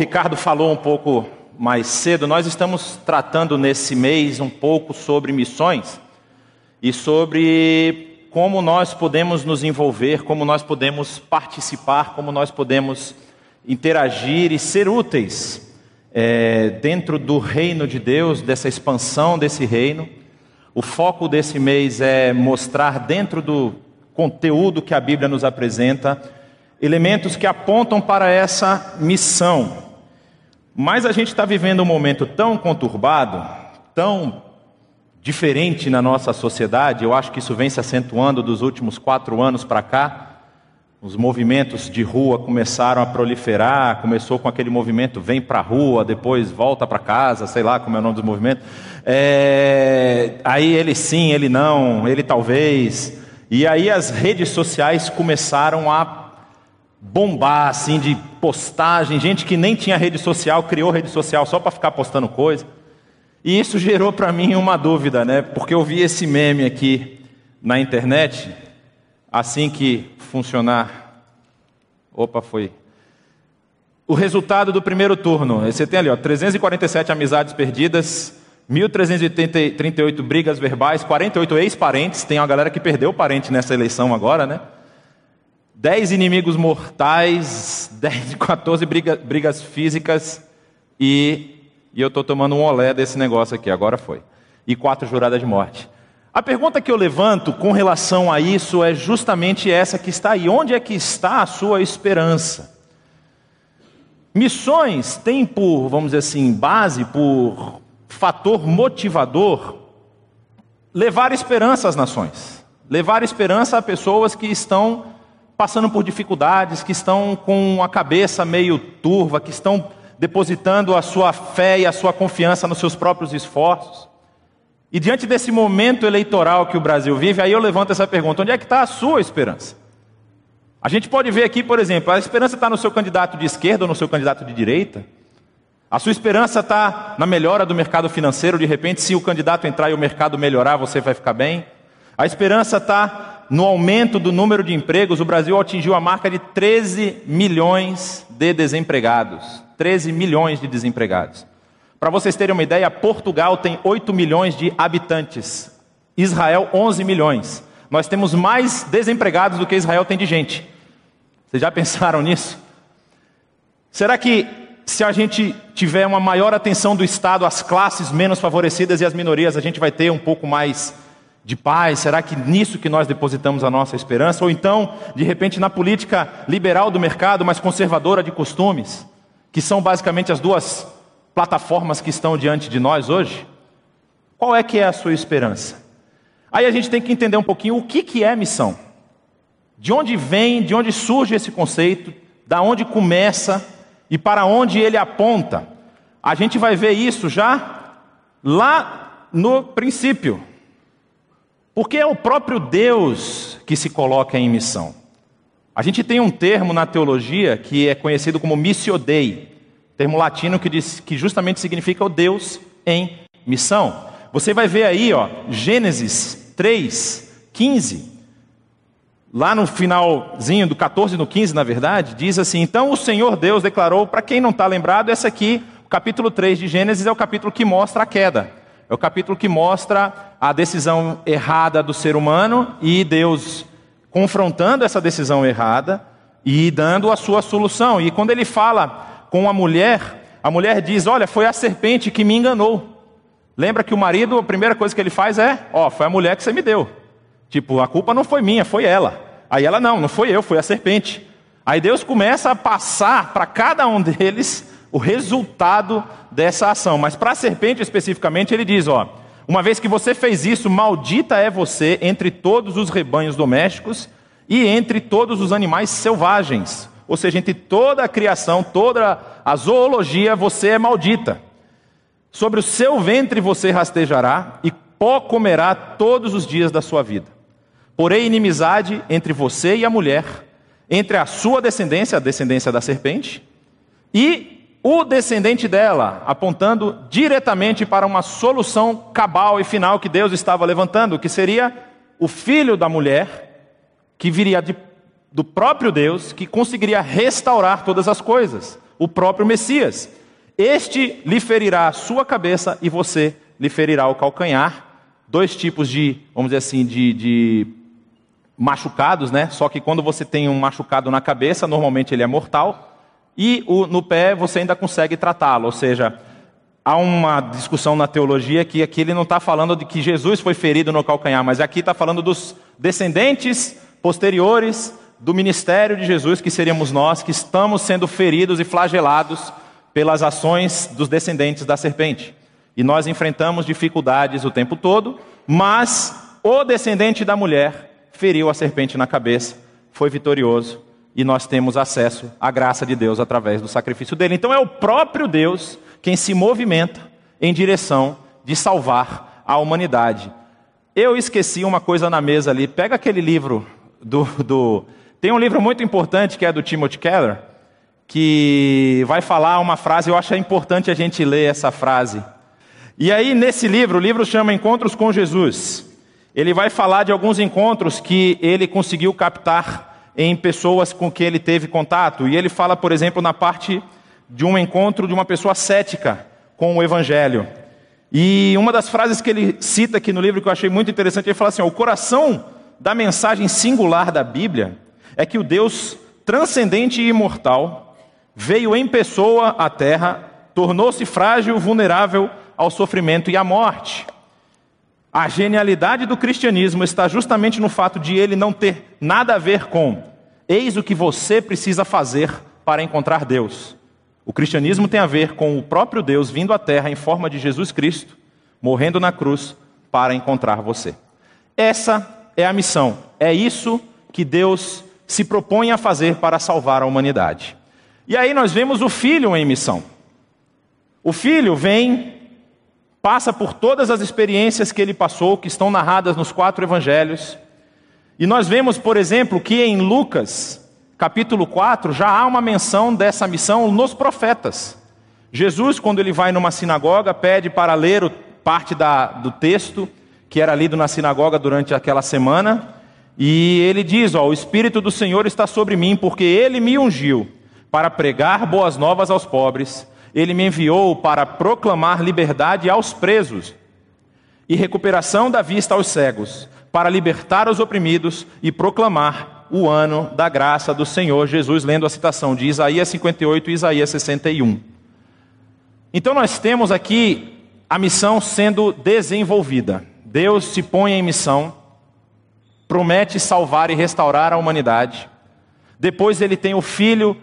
Ricardo falou um pouco mais cedo, nós estamos tratando nesse mês um pouco sobre missões e sobre como nós podemos nos envolver, como nós podemos participar, como nós podemos interagir e ser úteis é, dentro do reino de Deus, dessa expansão desse reino. O foco desse mês é mostrar dentro do conteúdo que a Bíblia nos apresenta elementos que apontam para essa missão. Mas a gente está vivendo um momento tão conturbado, tão diferente na nossa sociedade, eu acho que isso vem se acentuando dos últimos quatro anos para cá. Os movimentos de rua começaram a proliferar, começou com aquele movimento vem para a rua, depois volta para casa, sei lá como é o nome dos movimentos. É... Aí ele sim, ele não, ele talvez. E aí as redes sociais começaram a bombar assim de postagem, gente que nem tinha rede social criou rede social só para ficar postando coisa. E isso gerou para mim uma dúvida, né? Porque eu vi esse meme aqui na internet, assim que funcionar. Opa, foi. O resultado do primeiro turno. Você tem ali, ó, 347 amizades perdidas, 1.338 brigas verbais, 48 ex-parentes. Tem uma galera que perdeu parente nessa eleição agora, né? Dez inimigos mortais, 10, 14 briga, brigas físicas e, e eu estou tomando um olé desse negócio aqui, agora foi. E quatro juradas de morte. A pergunta que eu levanto com relação a isso é justamente essa que está aí. Onde é que está a sua esperança? Missões têm por, vamos dizer assim, base, por fator motivador, levar esperança às nações, levar esperança a pessoas que estão passando por dificuldades, que estão com a cabeça meio turva, que estão depositando a sua fé e a sua confiança nos seus próprios esforços. E diante desse momento eleitoral que o Brasil vive, aí eu levanto essa pergunta: onde é que está a sua esperança? A gente pode ver aqui, por exemplo, a esperança está no seu candidato de esquerda ou no seu candidato de direita? A sua esperança está na melhora do mercado financeiro, de repente, se o candidato entrar e o mercado melhorar, você vai ficar bem? A esperança está no aumento do número de empregos, o Brasil atingiu a marca de 13 milhões de desempregados. 13 milhões de desempregados. Para vocês terem uma ideia, Portugal tem 8 milhões de habitantes, Israel 11 milhões. Nós temos mais desempregados do que Israel tem de gente. Vocês já pensaram nisso? Será que se a gente tiver uma maior atenção do Estado às classes menos favorecidas e às minorias, a gente vai ter um pouco mais de paz? Será que nisso que nós depositamos a nossa esperança? Ou então, de repente, na política liberal do mercado, mas conservadora de costumes, que são basicamente as duas plataformas que estão diante de nós hoje? Qual é que é a sua esperança? Aí a gente tem que entender um pouquinho o que, que é missão. De onde vem, de onde surge esse conceito, da onde começa e para onde ele aponta. A gente vai ver isso já lá no princípio, porque é o próprio Deus que se coloca em missão. A gente tem um termo na teologia que é conhecido como missio dei, termo latino que, diz, que justamente significa o Deus em missão. Você vai ver aí, ó, Gênesis 3, 15. Lá no finalzinho do 14 no 15, na verdade, diz assim: Então o Senhor Deus declarou, para quem não está lembrado, esse aqui, o capítulo 3 de Gênesis, é o capítulo que mostra a queda. É o capítulo que mostra a decisão errada do ser humano e Deus confrontando essa decisão errada e dando a sua solução. E quando ele fala com a mulher, a mulher diz: Olha, foi a serpente que me enganou. Lembra que o marido, a primeira coisa que ele faz é: Ó, oh, foi a mulher que você me deu. Tipo, a culpa não foi minha, foi ela. Aí ela: Não, não foi eu, foi a serpente. Aí Deus começa a passar para cada um deles o resultado dessa ação. Mas para a serpente especificamente, ele diz: ó, uma vez que você fez isso, maldita é você entre todos os rebanhos domésticos e entre todos os animais selvagens. Ou seja, entre toda a criação, toda a zoologia, você é maldita. Sobre o seu ventre você rastejará e pó comerá todos os dias da sua vida. Porém, inimizade entre você e a mulher, entre a sua descendência, a descendência da serpente, e o descendente dela, apontando diretamente para uma solução cabal e final que Deus estava levantando, que seria o filho da mulher, que viria de, do próprio Deus, que conseguiria restaurar todas as coisas. o próprio Messias. Este lhe ferirá a sua cabeça e você lhe ferirá o calcanhar. Dois tipos de, vamos dizer assim, de, de machucados, né? Só que quando você tem um machucado na cabeça, normalmente ele é mortal, e o, no pé você ainda consegue tratá-lo. Ou seja, há uma discussão na teologia que aqui ele não está falando de que Jesus foi ferido no calcanhar, mas aqui está falando dos descendentes posteriores do ministério de Jesus, que seríamos nós, que estamos sendo feridos e flagelados pelas ações dos descendentes da serpente. E nós enfrentamos dificuldades o tempo todo, mas o descendente da mulher feriu a serpente na cabeça, foi vitorioso, e nós temos acesso à graça de Deus através do sacrifício dele. Então é o próprio Deus quem se movimenta em direção de salvar a humanidade. Eu esqueci uma coisa na mesa ali. Pega aquele livro do, do tem um livro muito importante que é do Timothy Keller, que vai falar uma frase, eu acho importante a gente ler essa frase. E aí, nesse livro, o livro chama Encontros com Jesus. Ele vai falar de alguns encontros que ele conseguiu captar em pessoas com que ele teve contato. E ele fala, por exemplo, na parte de um encontro de uma pessoa cética com o Evangelho. E uma das frases que ele cita aqui no livro que eu achei muito interessante, ele fala assim: o coração da mensagem singular da Bíblia é que o Deus transcendente e imortal veio em pessoa à terra, tornou-se frágil, vulnerável ao sofrimento e à morte. A genialidade do cristianismo está justamente no fato de ele não ter nada a ver com eis o que você precisa fazer para encontrar Deus. O cristianismo tem a ver com o próprio Deus vindo à terra em forma de Jesus Cristo, morrendo na cruz para encontrar você. Essa é a missão. É isso que Deus se propõe a fazer para salvar a humanidade. E aí nós vemos o filho em missão. O filho vem, passa por todas as experiências que ele passou, que estão narradas nos quatro evangelhos. E nós vemos, por exemplo, que em Lucas, capítulo 4, já há uma menção dessa missão nos profetas. Jesus, quando ele vai numa sinagoga, pede para ler parte da, do texto que era lido na sinagoga durante aquela semana. E ele diz: ó, O Espírito do Senhor está sobre mim, porque ele me ungiu para pregar boas novas aos pobres, ele me enviou para proclamar liberdade aos presos e recuperação da vista aos cegos, para libertar os oprimidos e proclamar o ano da graça do Senhor. Jesus, lendo a citação de Isaías 58 e Isaías 61. Então, nós temos aqui a missão sendo desenvolvida. Deus se põe em missão promete salvar e restaurar a humanidade. Depois ele tem o filho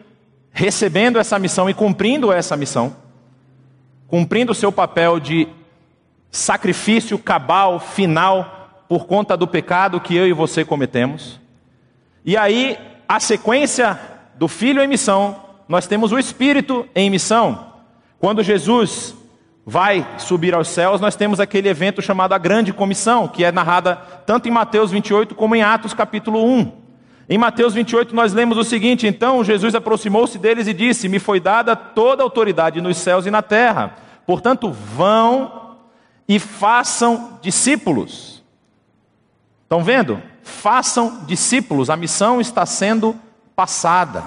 recebendo essa missão e cumprindo essa missão, cumprindo o seu papel de sacrifício cabal, final, por conta do pecado que eu e você cometemos. E aí, a sequência do filho em missão, nós temos o espírito em missão. Quando Jesus vai subir aos céus, nós temos aquele evento chamado a Grande Comissão, que é narrada tanto em Mateus 28 como em Atos capítulo 1. Em Mateus 28 nós lemos o seguinte: Então Jesus aproximou-se deles e disse: Me foi dada toda a autoridade nos céus e na terra. Portanto, vão e façam discípulos. Estão vendo? Façam discípulos. A missão está sendo passada.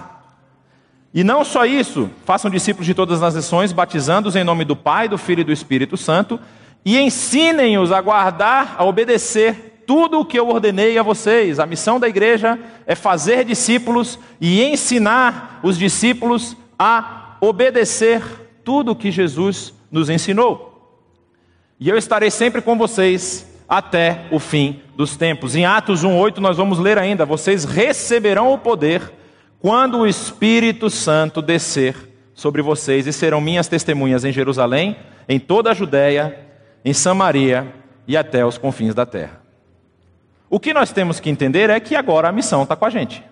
E não só isso, façam discípulos de todas as nações, batizando-os em nome do Pai, do Filho e do Espírito Santo, e ensinem-os a guardar, a obedecer tudo o que eu ordenei a vocês. A missão da igreja é fazer discípulos e ensinar os discípulos a obedecer tudo o que Jesus nos ensinou. E eu estarei sempre com vocês até o fim dos tempos. Em Atos 1:8 nós vamos ler ainda: vocês receberão o poder quando o Espírito Santo descer sobre vocês e serão minhas testemunhas em Jerusalém, em toda a Judéia, em Samaria e até os confins da terra. O que nós temos que entender é que agora a missão está com a gente.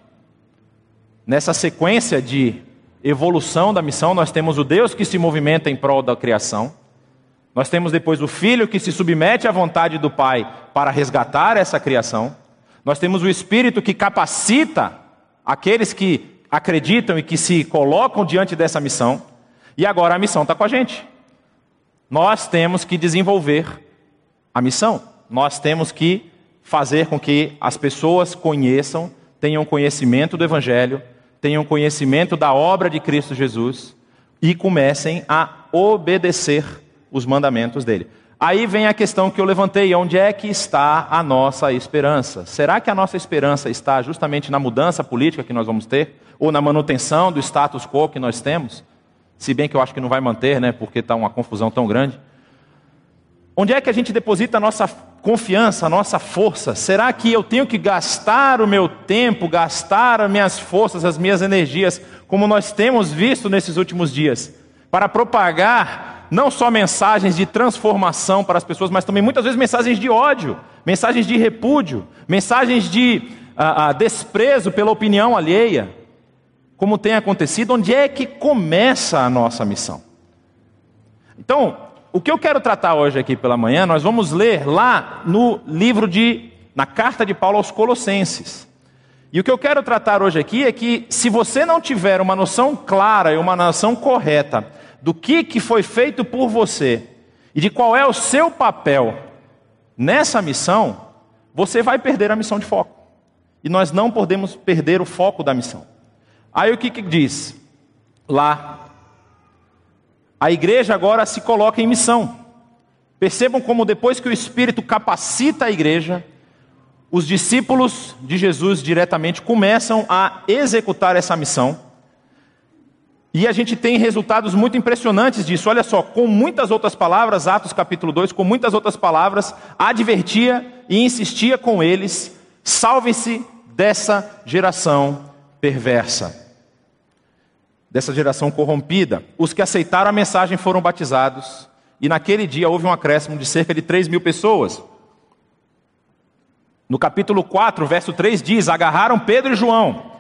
Nessa sequência de evolução da missão, nós temos o Deus que se movimenta em prol da criação, nós temos depois o Filho que se submete à vontade do Pai para resgatar essa criação, nós temos o Espírito que capacita aqueles que acreditam e que se colocam diante dessa missão, e agora a missão está com a gente. Nós temos que desenvolver a missão, nós temos que fazer com que as pessoas conheçam, tenham conhecimento do Evangelho, tenham conhecimento da obra de Cristo Jesus, e comecem a obedecer os mandamentos dele. Aí vem a questão que eu levantei: onde é que está a nossa esperança? Será que a nossa esperança está justamente na mudança política que nós vamos ter? Ou na manutenção do status quo que nós temos? Se bem que eu acho que não vai manter, né? Porque está uma confusão tão grande. Onde é que a gente deposita a nossa confiança, a nossa força? Será que eu tenho que gastar o meu tempo, gastar as minhas forças, as minhas energias, como nós temos visto nesses últimos dias, para propagar não só mensagens de transformação para as pessoas, mas também muitas vezes mensagens de ódio, mensagens de repúdio, mensagens de ah, ah, desprezo pela opinião alheia, como tem acontecido? Onde é que começa a nossa missão? Então, o que eu quero tratar hoje aqui pela manhã, nós vamos ler lá no livro de, na carta de Paulo aos Colossenses. E o que eu quero tratar hoje aqui é que, se você não tiver uma noção clara e uma noção correta do que, que foi feito por você e de qual é o seu papel nessa missão, você vai perder a missão de foco. E nós não podemos perder o foco da missão. Aí o que, que diz? Lá a igreja agora se coloca em missão. Percebam como depois que o Espírito capacita a igreja, os discípulos de Jesus diretamente começam a executar essa missão. E a gente tem resultados muito impressionantes disso. Olha só, com muitas outras palavras, Atos capítulo 2, com muitas outras palavras, advertia e insistia com eles: salve-se dessa geração perversa dessa geração corrompida. Os que aceitaram a mensagem foram batizados, e naquele dia houve um acréscimo de cerca de 3 mil pessoas. No capítulo 4, verso 3 diz: Agarraram Pedro e João,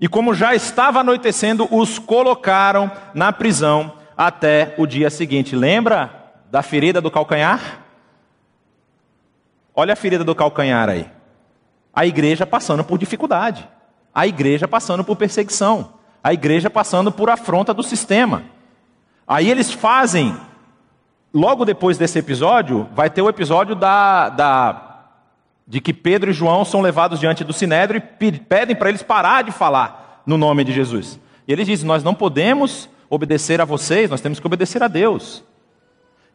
e como já estava anoitecendo, os colocaram na prisão até o dia seguinte. Lembra da ferida do calcanhar? Olha a ferida do calcanhar aí. A igreja passando por dificuldade, a igreja passando por perseguição a igreja passando por afronta do sistema. Aí eles fazem, logo depois desse episódio, vai ter o episódio da, da de que Pedro e João são levados diante do sinédrio e pedem para eles parar de falar no nome de Jesus. E eles dizem: Nós não podemos obedecer a vocês, nós temos que obedecer a Deus.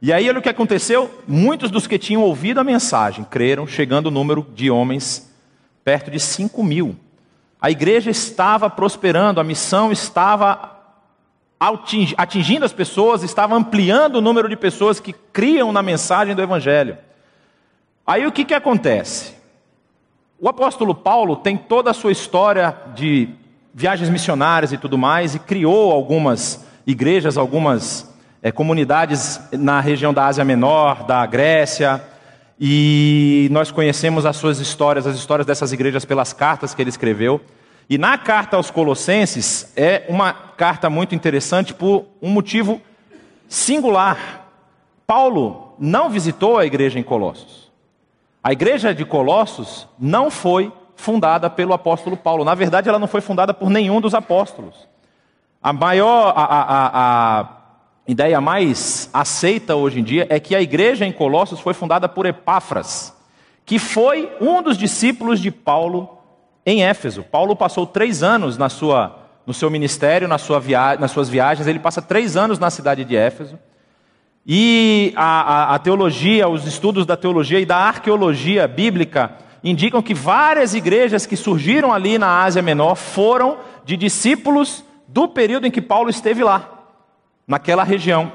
E aí, olha o que aconteceu: muitos dos que tinham ouvido a mensagem creram, chegando o número de homens perto de 5 mil. A igreja estava prosperando, a missão estava atingindo as pessoas, estava ampliando o número de pessoas que criam na mensagem do Evangelho. Aí o que, que acontece? O apóstolo Paulo tem toda a sua história de viagens missionárias e tudo mais, e criou algumas igrejas, algumas é, comunidades na região da Ásia Menor, da Grécia, e nós conhecemos as suas histórias, as histórias dessas igrejas pelas cartas que ele escreveu. E na carta aos Colossenses é uma carta muito interessante por um motivo singular. Paulo não visitou a igreja em Colossos. A igreja de Colossos não foi fundada pelo apóstolo Paulo. Na verdade, ela não foi fundada por nenhum dos apóstolos. A maior, a, a, a ideia mais aceita hoje em dia é que a igreja em Colossos foi fundada por Epáfras, que foi um dos discípulos de Paulo em Éfeso. Paulo passou três anos na sua, no seu ministério, na sua via, nas suas viagens, ele passa três anos na cidade de Éfeso. E a, a, a teologia, os estudos da teologia e da arqueologia bíblica indicam que várias igrejas que surgiram ali na Ásia Menor foram de discípulos do período em que Paulo esteve lá, naquela região.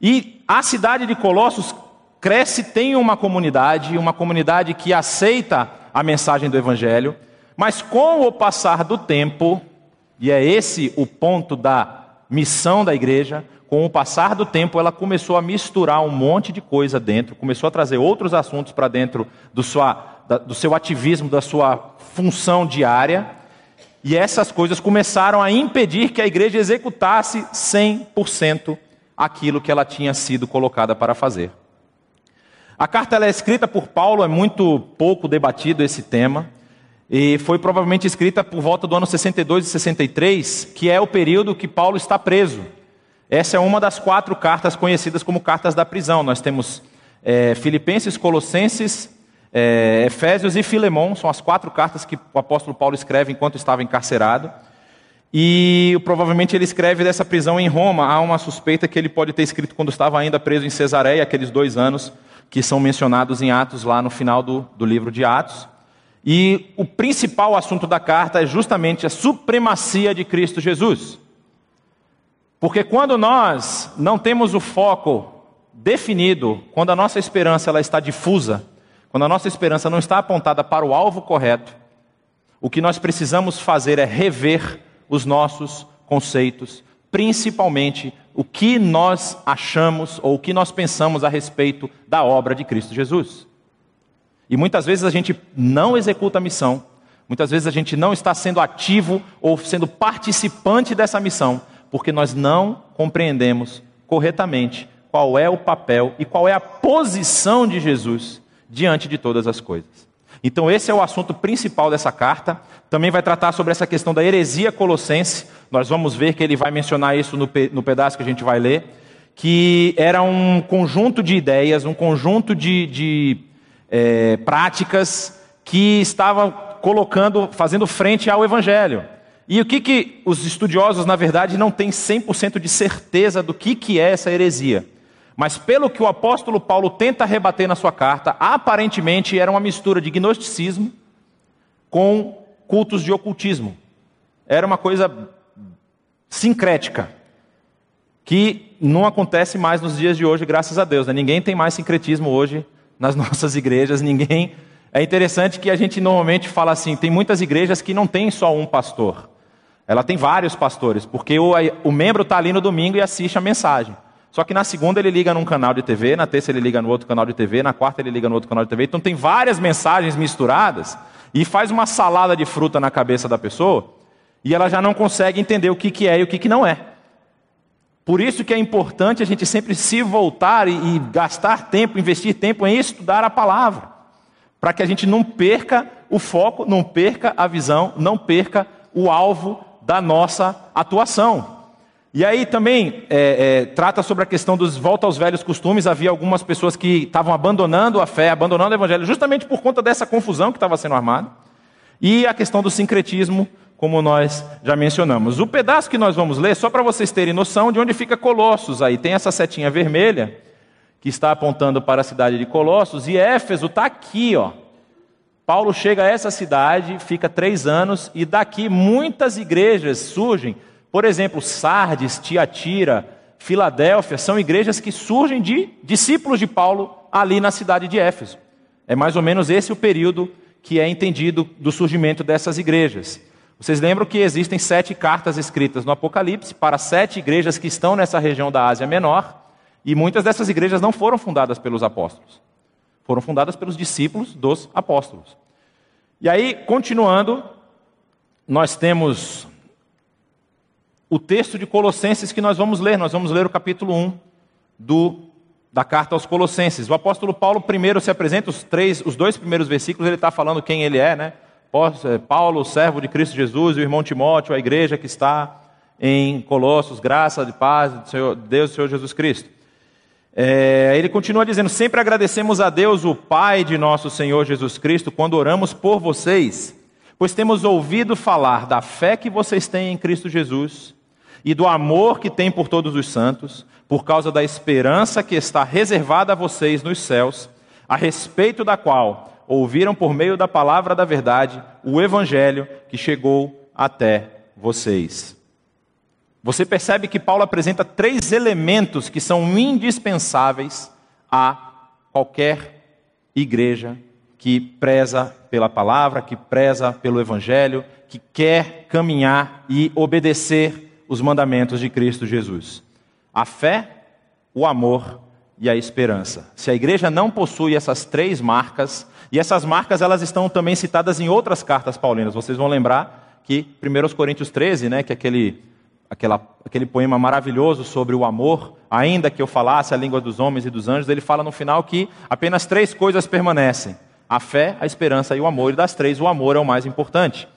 E a cidade de Colossos cresce, tem uma comunidade, uma comunidade que aceita a mensagem do Evangelho. Mas com o passar do tempo, e é esse o ponto da missão da igreja, com o passar do tempo ela começou a misturar um monte de coisa dentro, começou a trazer outros assuntos para dentro do, sua, do seu ativismo, da sua função diária, e essas coisas começaram a impedir que a igreja executasse 100% aquilo que ela tinha sido colocada para fazer. A carta é escrita por Paulo, é muito pouco debatido esse tema. E foi provavelmente escrita por volta do ano 62 e 63, que é o período que Paulo está preso. Essa é uma das quatro cartas conhecidas como cartas da prisão. Nós temos é, Filipenses, Colossenses, é, Efésios e Filemão, são as quatro cartas que o apóstolo Paulo escreve enquanto estava encarcerado. E provavelmente ele escreve dessa prisão em Roma. Há uma suspeita que ele pode ter escrito quando estava ainda preso em Cesareia, aqueles dois anos que são mencionados em Atos, lá no final do, do livro de Atos. E o principal assunto da carta é justamente a supremacia de Cristo Jesus. Porque quando nós não temos o foco definido, quando a nossa esperança ela está difusa, quando a nossa esperança não está apontada para o alvo correto, o que nós precisamos fazer é rever os nossos conceitos, principalmente o que nós achamos ou o que nós pensamos a respeito da obra de Cristo Jesus. E muitas vezes a gente não executa a missão, muitas vezes a gente não está sendo ativo ou sendo participante dessa missão, porque nós não compreendemos corretamente qual é o papel e qual é a posição de Jesus diante de todas as coisas. Então, esse é o assunto principal dessa carta. Também vai tratar sobre essa questão da heresia colossense. Nós vamos ver que ele vai mencionar isso no, no pedaço que a gente vai ler. Que era um conjunto de ideias, um conjunto de, de é, práticas que estava colocando, fazendo frente ao Evangelho. E o que, que os estudiosos, na verdade, não têm 100% de certeza do que, que é essa heresia. Mas pelo que o apóstolo Paulo tenta rebater na sua carta, aparentemente era uma mistura de gnosticismo com cultos de ocultismo. Era uma coisa sincrética, que não acontece mais nos dias de hoje, graças a Deus. Né? Ninguém tem mais sincretismo hoje nas nossas igrejas, ninguém. É interessante que a gente normalmente fala assim: tem muitas igrejas que não tem só um pastor. Ela tem vários pastores, porque o, o membro está ali no domingo e assiste a mensagem. Só que na segunda ele liga num canal de TV, na terça ele liga no outro canal de TV, na quarta ele liga no outro canal de TV. Então tem várias mensagens misturadas e faz uma salada de fruta na cabeça da pessoa e ela já não consegue entender o que, que é e o que, que não é. Por isso que é importante a gente sempre se voltar e, e gastar tempo, investir tempo em estudar a palavra, para que a gente não perca o foco, não perca a visão, não perca o alvo da nossa atuação. E aí também é, é, trata sobre a questão dos volta aos velhos costumes. Havia algumas pessoas que estavam abandonando a fé, abandonando o evangelho, justamente por conta dessa confusão que estava sendo armada. E a questão do sincretismo, como nós já mencionamos. O pedaço que nós vamos ler, só para vocês terem noção de onde fica Colossos. Aí tem essa setinha vermelha que está apontando para a cidade de Colossos, e Éfeso está aqui, ó. Paulo chega a essa cidade, fica três anos, e daqui muitas igrejas surgem. Por exemplo, Sardes, Tiatira, Filadélfia, são igrejas que surgem de discípulos de Paulo ali na cidade de Éfeso. É mais ou menos esse o período que é entendido do surgimento dessas igrejas. Vocês lembram que existem sete cartas escritas no Apocalipse para sete igrejas que estão nessa região da Ásia Menor, e muitas dessas igrejas não foram fundadas pelos apóstolos. Foram fundadas pelos discípulos dos apóstolos. E aí, continuando, nós temos o texto de Colossenses que nós vamos ler. Nós vamos ler o capítulo 1 do, da carta aos Colossenses. O apóstolo Paulo primeiro se apresenta, os, três, os dois primeiros versículos, ele está falando quem ele é, né? É, Paulo, servo de Cristo Jesus, e o irmão Timóteo, a igreja que está em Colossos, graça de paz do Senhor, Deus e Senhor Jesus Cristo. É, ele continua dizendo: Sempre agradecemos a Deus, o Pai de nosso Senhor Jesus Cristo, quando oramos por vocês, pois temos ouvido falar da fé que vocês têm em Cristo Jesus e do amor que têm por todos os santos, por causa da esperança que está reservada a vocês nos céus, a respeito da qual ouviram por meio da palavra da verdade o evangelho que chegou até vocês. Você percebe que Paulo apresenta três elementos que são indispensáveis a qualquer igreja que preza pela palavra, que preza pelo evangelho, que quer caminhar e obedecer os mandamentos de Cristo Jesus: a fé, o amor e a esperança. Se a igreja não possui essas três marcas, e essas marcas elas estão também citadas em outras cartas paulinas, vocês vão lembrar que 1 Coríntios 13, né, que é aquele aquela, aquele poema maravilhoso sobre o amor, ainda que eu falasse a língua dos homens e dos anjos, ele fala no final que apenas três coisas permanecem: a fé, a esperança e o amor. E das três, o amor é o mais importante.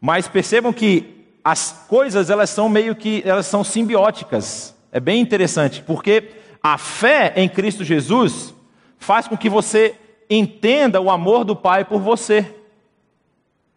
Mas percebam que as coisas elas são meio que elas são simbióticas. É bem interessante, porque a fé em Cristo Jesus faz com que você entenda o amor do Pai por você.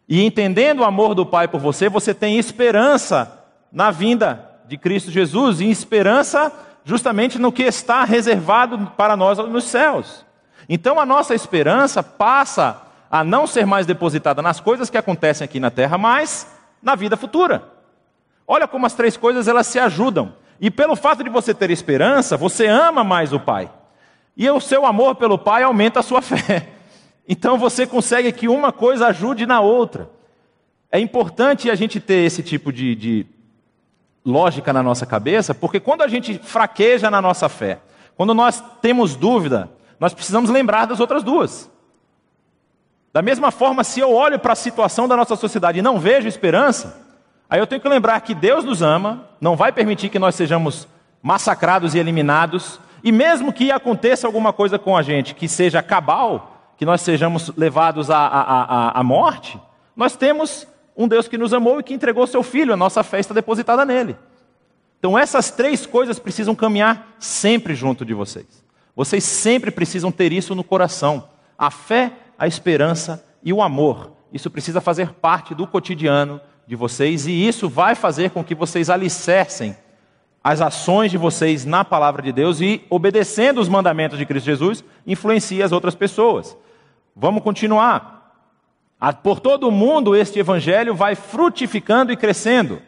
E entendendo o amor do Pai por você, você tem esperança na vinda de Cristo Jesus e esperança justamente no que está reservado para nós nos céus. Então a nossa esperança passa a não ser mais depositada nas coisas que acontecem aqui na terra, mas na vida futura. Olha como as três coisas elas se ajudam. E pelo fato de você ter esperança, você ama mais o Pai. E o seu amor pelo Pai aumenta a sua fé. Então você consegue que uma coisa ajude na outra. É importante a gente ter esse tipo de, de lógica na nossa cabeça, porque quando a gente fraqueja na nossa fé, quando nós temos dúvida, nós precisamos lembrar das outras duas. Da mesma forma, se eu olho para a situação da nossa sociedade e não vejo esperança, aí eu tenho que lembrar que Deus nos ama, não vai permitir que nós sejamos massacrados e eliminados, e mesmo que aconteça alguma coisa com a gente que seja cabal, que nós sejamos levados à, à, à, à morte, nós temos um Deus que nos amou e que entregou seu filho, a nossa fé está depositada nele. Então essas três coisas precisam caminhar sempre junto de vocês. Vocês sempre precisam ter isso no coração: a fé, a esperança e o amor. Isso precisa fazer parte do cotidiano de vocês e isso vai fazer com que vocês alicercem as ações de vocês na palavra de Deus e, obedecendo os mandamentos de Cristo Jesus, influencie as outras pessoas. Vamos continuar. Por todo o mundo este evangelho vai frutificando e crescendo,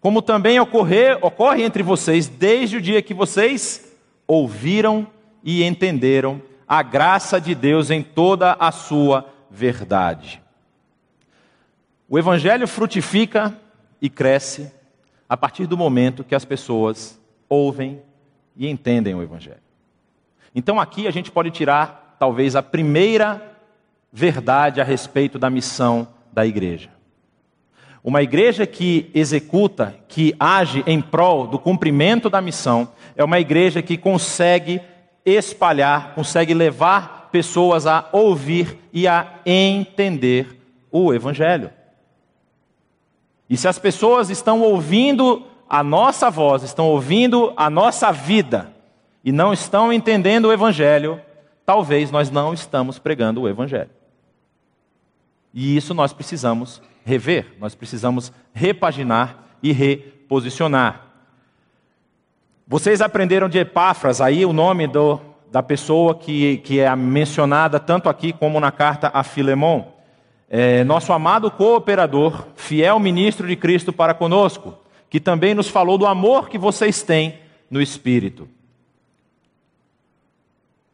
como também ocorrer, ocorre entre vocês desde o dia que vocês ouviram e entenderam a graça de Deus em toda a sua verdade. O evangelho frutifica e cresce a partir do momento que as pessoas ouvem e entendem o evangelho. Então aqui a gente pode tirar talvez a primeira verdade a respeito da missão da igreja. Uma igreja que executa, que age em prol do cumprimento da missão, é uma igreja que consegue espalhar, consegue levar pessoas a ouvir e a entender o Evangelho. E se as pessoas estão ouvindo a nossa voz, estão ouvindo a nossa vida e não estão entendendo o Evangelho, talvez nós não estamos pregando o Evangelho. E isso nós precisamos rever, nós precisamos repaginar e reposicionar. Vocês aprenderam de Epáfras, aí o nome do, da pessoa que, que é mencionada tanto aqui como na carta a Filemon. É, nosso amado cooperador, fiel ministro de Cristo para conosco, que também nos falou do amor que vocês têm no Espírito.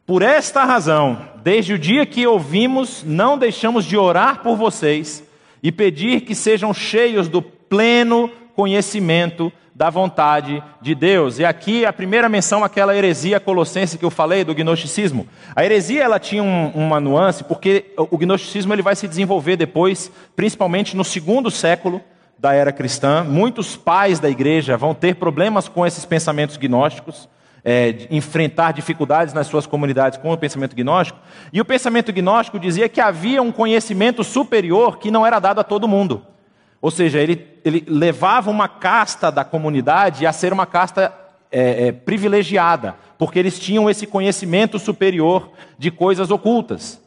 Por esta razão, desde o dia que ouvimos, não deixamos de orar por vocês e pedir que sejam cheios do pleno conhecimento da vontade de Deus. E aqui a primeira menção àquela heresia colossense que eu falei do gnosticismo. A heresia ela tinha um, uma nuance porque o gnosticismo ele vai se desenvolver depois, principalmente no segundo século da era cristã. Muitos pais da igreja vão ter problemas com esses pensamentos gnósticos é, enfrentar dificuldades nas suas comunidades com o pensamento gnóstico. E o pensamento gnóstico dizia que havia um conhecimento superior que não era dado a todo mundo. Ou seja, ele, ele levava uma casta da comunidade a ser uma casta é, é, privilegiada, porque eles tinham esse conhecimento superior de coisas ocultas.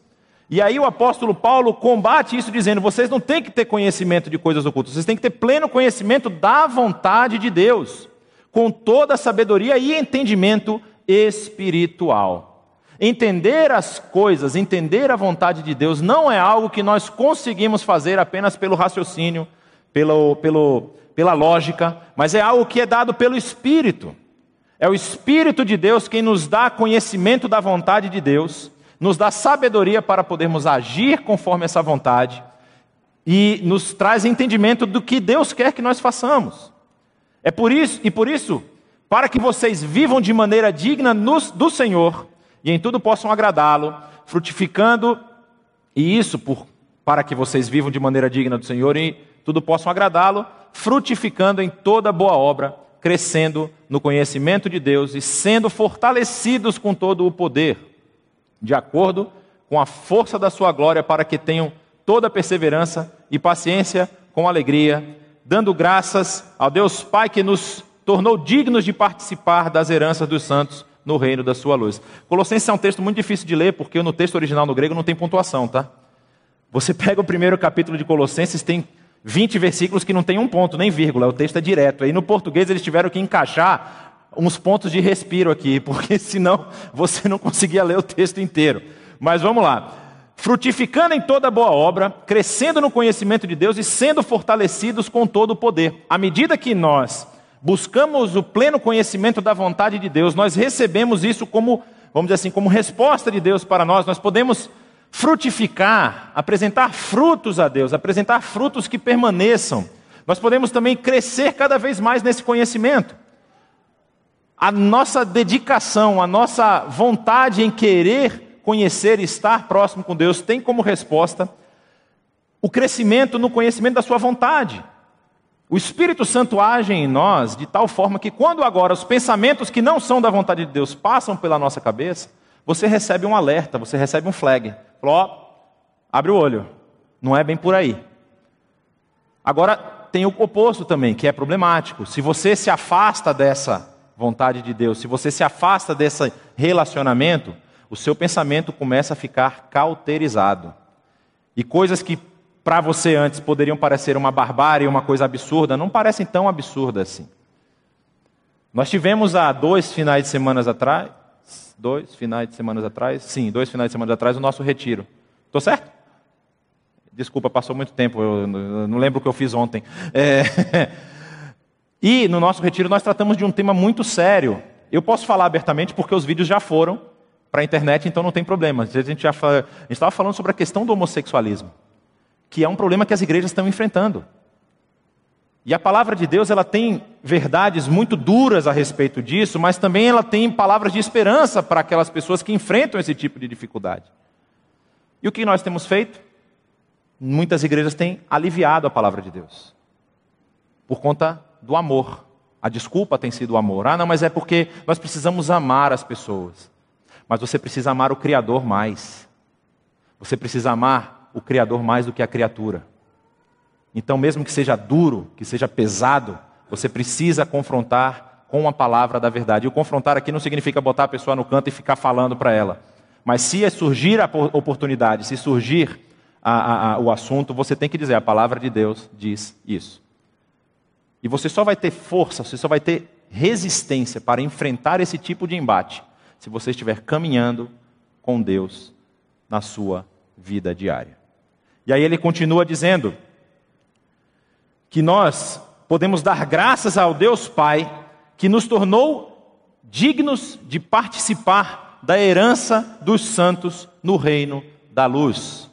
E aí o apóstolo Paulo combate isso dizendo: vocês não têm que ter conhecimento de coisas ocultas, vocês têm que ter pleno conhecimento da vontade de Deus com toda a sabedoria e entendimento espiritual. Entender as coisas, entender a vontade de Deus, não é algo que nós conseguimos fazer apenas pelo raciocínio, pelo, pelo, pela lógica, mas é algo que é dado pelo Espírito. É o Espírito de Deus quem nos dá conhecimento da vontade de Deus, nos dá sabedoria para podermos agir conforme essa vontade e nos traz entendimento do que Deus quer que nós façamos. É por isso, e por isso, para que vocês vivam de maneira digna nos, do Senhor e em tudo possam agradá-lo, frutificando, e isso por, para que vocês vivam de maneira digna do Senhor e tudo possam agradá-lo, frutificando em toda boa obra, crescendo no conhecimento de Deus e sendo fortalecidos com todo o poder, de acordo com a força da sua glória, para que tenham toda perseverança e paciência com alegria dando graças ao Deus Pai que nos tornou dignos de participar das heranças dos santos no reino da sua luz. Colossenses é um texto muito difícil de ler, porque no texto original no grego não tem pontuação, tá? Você pega o primeiro capítulo de Colossenses, tem 20 versículos que não tem um ponto, nem vírgula, o texto é direto. Aí no português eles tiveram que encaixar uns pontos de respiro aqui, porque senão você não conseguia ler o texto inteiro. Mas vamos lá. Frutificando em toda boa obra, crescendo no conhecimento de Deus e sendo fortalecidos com todo o poder. À medida que nós buscamos o pleno conhecimento da vontade de Deus, nós recebemos isso como, vamos dizer assim, como resposta de Deus para nós. Nós podemos frutificar, apresentar frutos a Deus, apresentar frutos que permaneçam. Nós podemos também crescer cada vez mais nesse conhecimento. A nossa dedicação, a nossa vontade em querer conhecer e estar próximo com Deus tem como resposta o crescimento no conhecimento da Sua vontade. O Espírito Santo age em nós de tal forma que, quando agora os pensamentos que não são da vontade de Deus passam pela nossa cabeça, você recebe um alerta, você recebe um flag. Falou, ó, abre o olho, não é bem por aí. Agora, tem o oposto também, que é problemático. Se você se afasta dessa vontade de Deus, se você se afasta desse relacionamento, o seu pensamento começa a ficar cauterizado. E coisas que para você antes poderiam parecer uma barbárie, uma coisa absurda, não parecem tão absurdas assim. Nós tivemos há dois finais de semana atrás, dois finais de semana atrás, sim, dois finais de semana atrás, o nosso retiro. Estou certo? Desculpa, passou muito tempo, eu não lembro o que eu fiz ontem. É... E no nosso retiro nós tratamos de um tema muito sério. Eu posso falar abertamente porque os vídeos já foram para a internet, então não tem problema. A gente já estava falando sobre a questão do homossexualismo, que é um problema que as igrejas estão enfrentando. E a palavra de Deus, ela tem verdades muito duras a respeito disso, mas também ela tem palavras de esperança para aquelas pessoas que enfrentam esse tipo de dificuldade. E o que nós temos feito? Muitas igrejas têm aliviado a palavra de Deus. Por conta do amor. A desculpa tem sido o amor. Ah, não, mas é porque nós precisamos amar as pessoas. Mas você precisa amar o Criador mais. Você precisa amar o Criador mais do que a criatura. Então, mesmo que seja duro, que seja pesado, você precisa confrontar com a palavra da verdade. E o confrontar aqui não significa botar a pessoa no canto e ficar falando para ela. Mas se surgir a oportunidade, se surgir a, a, a, o assunto, você tem que dizer: a palavra de Deus diz isso. E você só vai ter força, você só vai ter resistência para enfrentar esse tipo de embate se você estiver caminhando com Deus na sua vida diária. E aí ele continua dizendo: que nós podemos dar graças ao Deus Pai que nos tornou dignos de participar da herança dos santos no reino da luz.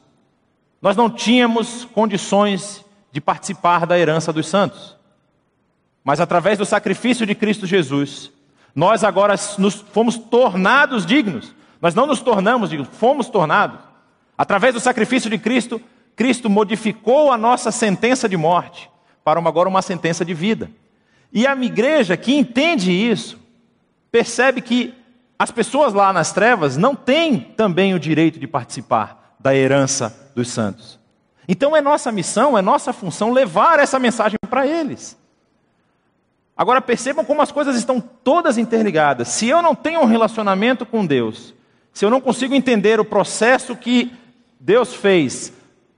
Nós não tínhamos condições de participar da herança dos santos. Mas através do sacrifício de Cristo Jesus, nós agora nos fomos tornados dignos. Nós não nos tornamos dignos, fomos tornados. Através do sacrifício de Cristo, Cristo modificou a nossa sentença de morte para uma, agora uma sentença de vida. E a igreja que entende isso, percebe que as pessoas lá nas trevas não têm também o direito de participar da herança dos santos. Então é nossa missão, é nossa função levar essa mensagem para eles. Agora percebam como as coisas estão todas interligadas. Se eu não tenho um relacionamento com Deus, se eu não consigo entender o processo que Deus fez,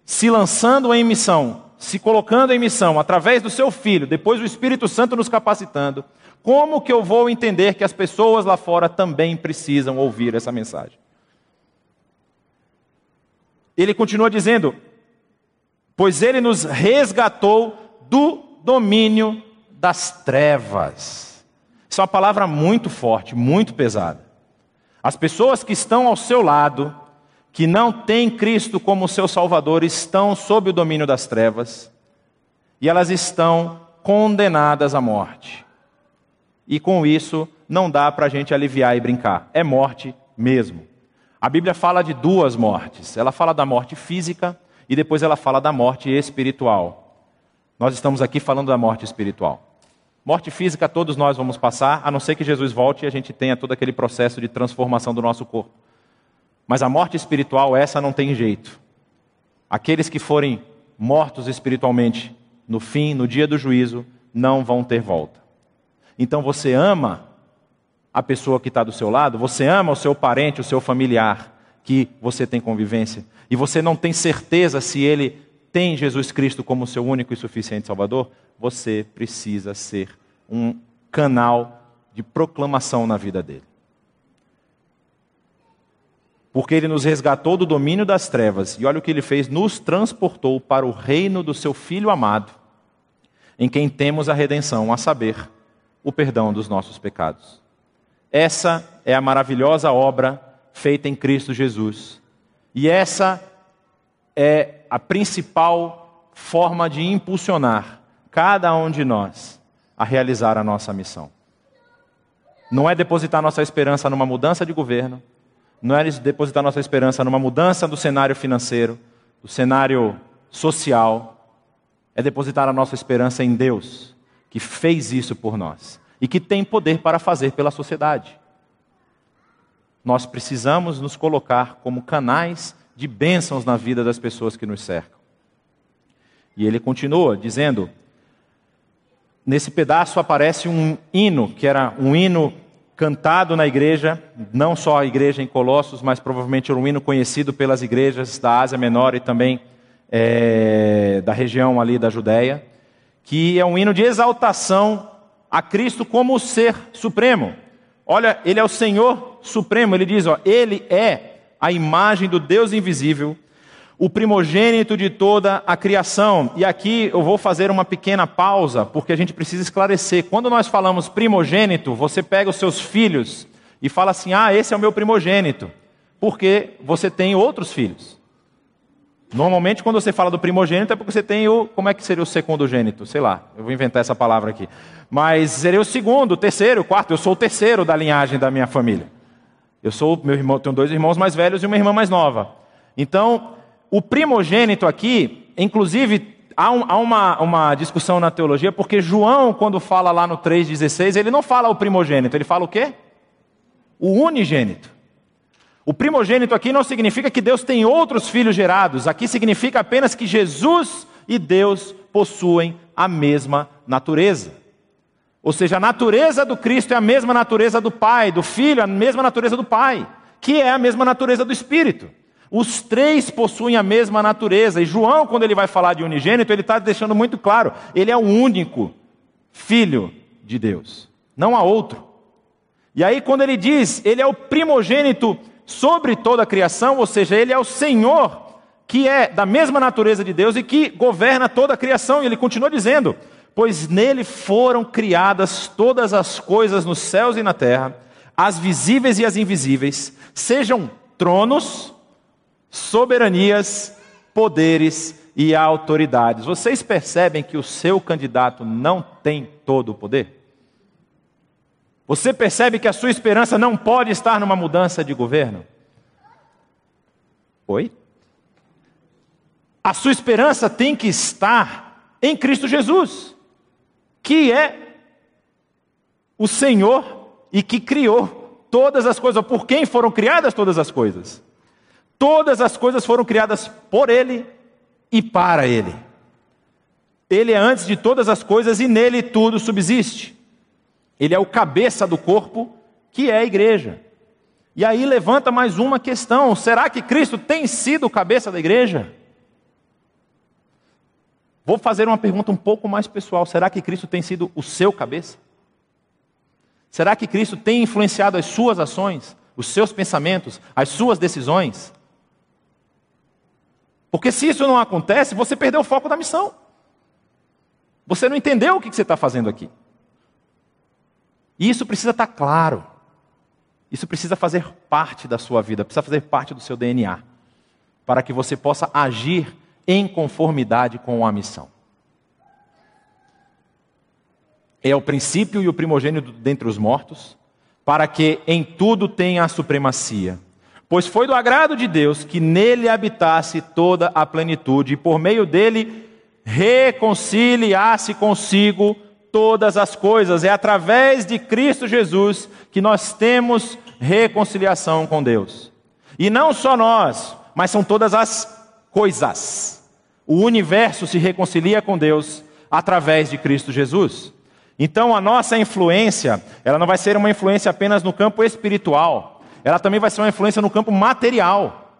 se lançando em missão, se colocando em missão através do seu filho, depois o Espírito Santo nos capacitando, como que eu vou entender que as pessoas lá fora também precisam ouvir essa mensagem? Ele continua dizendo: Pois ele nos resgatou do domínio das trevas. Isso é uma palavra muito forte, muito pesada. As pessoas que estão ao seu lado, que não têm Cristo como seu Salvador estão sob o domínio das trevas e elas estão condenadas à morte. E com isso não dá para a gente aliviar e brincar, é morte mesmo. A Bíblia fala de duas mortes: ela fala da morte física e depois ela fala da morte espiritual. Nós estamos aqui falando da morte espiritual. Morte física todos nós vamos passar, a não ser que Jesus volte e a gente tenha todo aquele processo de transformação do nosso corpo. Mas a morte espiritual, essa não tem jeito. Aqueles que forem mortos espiritualmente no fim, no dia do juízo, não vão ter volta. Então você ama a pessoa que está do seu lado, você ama o seu parente, o seu familiar, que você tem convivência e você não tem certeza se ele tem Jesus Cristo como seu único e suficiente Salvador, você precisa ser um canal de proclamação na vida dele. Porque ele nos resgatou do domínio das trevas e olha o que ele fez: nos transportou para o reino do seu Filho amado, em quem temos a redenção, a saber, o perdão dos nossos pecados. Essa é a maravilhosa obra feita em Cristo Jesus. E essa é a principal forma de impulsionar cada um de nós a realizar a nossa missão. Não é depositar nossa esperança numa mudança de governo, não é depositar nossa esperança numa mudança do cenário financeiro, do cenário social, é depositar a nossa esperança em Deus, que fez isso por nós e que tem poder para fazer pela sociedade. Nós precisamos nos colocar como canais de bênçãos na vida das pessoas que nos cercam. E ele continua dizendo: nesse pedaço aparece um hino, que era um hino cantado na igreja, não só a igreja em Colossos, mas provavelmente um hino conhecido pelas igrejas da Ásia Menor e também é, da região ali da Judéia, que é um hino de exaltação a Cristo como o ser supremo. Olha, ele é o Senhor supremo, ele diz, ó, ele é a imagem do Deus invisível, o primogênito de toda a criação. E aqui eu vou fazer uma pequena pausa, porque a gente precisa esclarecer. Quando nós falamos primogênito, você pega os seus filhos e fala assim: ah, esse é o meu primogênito, porque você tem outros filhos. Normalmente, quando você fala do primogênito, é porque você tem o. Como é que seria o secundogênito? Sei lá, eu vou inventar essa palavra aqui. Mas seria o segundo, o terceiro, o quarto. Eu sou o terceiro da linhagem da minha família. Eu sou meu irmão, tenho dois irmãos mais velhos e uma irmã mais nova. Então, o primogênito aqui, inclusive, há, um, há uma, uma, discussão na teologia, porque João, quando fala lá no 3,16, ele não fala o primogênito, ele fala o quê? O unigênito. O primogênito aqui não significa que Deus tem outros filhos gerados, aqui significa apenas que Jesus e Deus possuem a mesma natureza. Ou seja, a natureza do Cristo é a mesma natureza do Pai, do Filho, a mesma natureza do Pai, que é a mesma natureza do Espírito. Os três possuem a mesma natureza. E João, quando ele vai falar de unigênito, ele está deixando muito claro: ele é o único Filho de Deus, não há outro. E aí, quando ele diz, ele é o primogênito sobre toda a criação, ou seja, ele é o Senhor, que é da mesma natureza de Deus e que governa toda a criação. E ele continua dizendo: pois nele foram criadas todas as coisas nos céus e na terra, as visíveis e as invisíveis, sejam tronos, soberanias, poderes e autoridades. Vocês percebem que o seu candidato não tem todo o poder? Você percebe que a sua esperança não pode estar numa mudança de governo? Oi? A sua esperança tem que estar em Cristo Jesus que é o Senhor e que criou todas as coisas. Por quem foram criadas todas as coisas? Todas as coisas foram criadas por Ele e para Ele. Ele é antes de todas as coisas e nele tudo subsiste. Ele é o cabeça do corpo, que é a igreja. E aí levanta mais uma questão: será que Cristo tem sido o cabeça da igreja? Vou fazer uma pergunta um pouco mais pessoal: será que Cristo tem sido o seu cabeça? Será que Cristo tem influenciado as suas ações, os seus pensamentos, as suas decisões? Porque se isso não acontece, você perdeu o foco da missão. Você não entendeu o que você está fazendo aqui. E isso precisa estar claro. Isso precisa fazer parte da sua vida, precisa fazer parte do seu DNA, para que você possa agir em conformidade com a missão. É o princípio e o primogênito dentre os mortos, para que em tudo tenha a supremacia. Pois foi do agrado de Deus que nele habitasse toda a plenitude, e por meio dele reconciliasse consigo todas as coisas. É através de Cristo Jesus que nós temos reconciliação com Deus. E não só nós, mas são todas as coisas. O universo se reconcilia com Deus através de Cristo Jesus. Então a nossa influência, ela não vai ser uma influência apenas no campo espiritual. Ela também vai ser uma influência no campo material.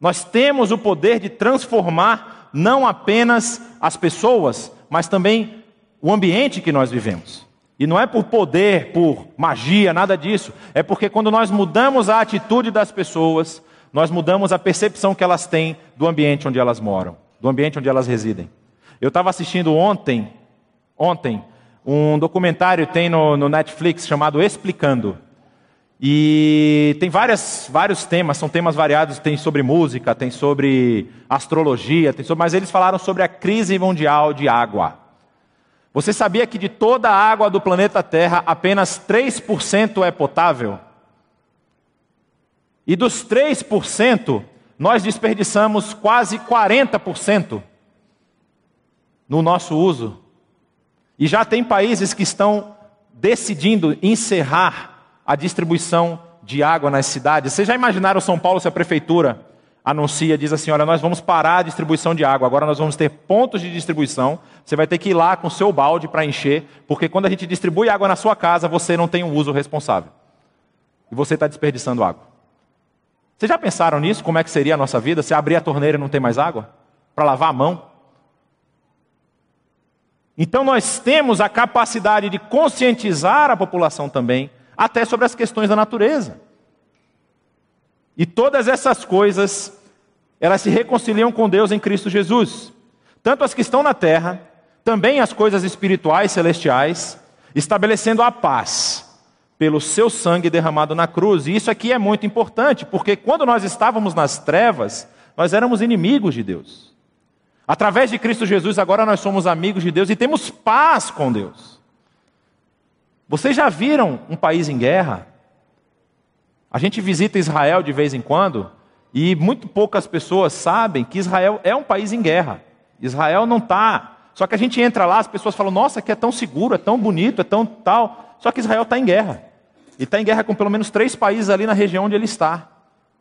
Nós temos o poder de transformar não apenas as pessoas, mas também o ambiente que nós vivemos. E não é por poder, por magia, nada disso. É porque quando nós mudamos a atitude das pessoas, nós mudamos a percepção que elas têm do ambiente onde elas moram, do ambiente onde elas residem. Eu estava assistindo ontem, ontem, um documentário tem no, no, Netflix chamado Explicando. E tem várias, vários temas, são temas variados, tem sobre música, tem sobre astrologia, tem sobre, mas eles falaram sobre a crise mundial de água. Você sabia que de toda a água do planeta Terra, apenas 3% é potável? E dos 3%, nós desperdiçamos quase 40% no nosso uso. E já tem países que estão decidindo encerrar a distribuição de água nas cidades. Vocês já imaginaram São Paulo se a prefeitura anuncia, diz assim: olha, nós vamos parar a distribuição de água, agora nós vamos ter pontos de distribuição. Você vai ter que ir lá com o seu balde para encher, porque quando a gente distribui água na sua casa, você não tem um uso responsável. E você está desperdiçando água. Vocês já pensaram nisso? Como é que seria a nossa vida se abrir a torneira e não tem mais água? Para lavar a mão? Então nós temos a capacidade de conscientizar a população também, até sobre as questões da natureza. E todas essas coisas, elas se reconciliam com Deus em Cristo Jesus. Tanto as que estão na terra, também as coisas espirituais celestiais, estabelecendo a paz pelo seu sangue derramado na cruz. E isso aqui é muito importante, porque quando nós estávamos nas trevas, nós éramos inimigos de Deus. Através de Cristo Jesus, agora nós somos amigos de Deus e temos paz com Deus. Vocês já viram um país em guerra? A gente visita Israel de vez em quando e muito poucas pessoas sabem que Israel é um país em guerra. Israel não está. Só que a gente entra lá, as pessoas falam: Nossa, aqui é tão seguro, é tão bonito, é tão tal. Só que Israel está em guerra. E está em guerra com pelo menos três países ali na região onde ele está.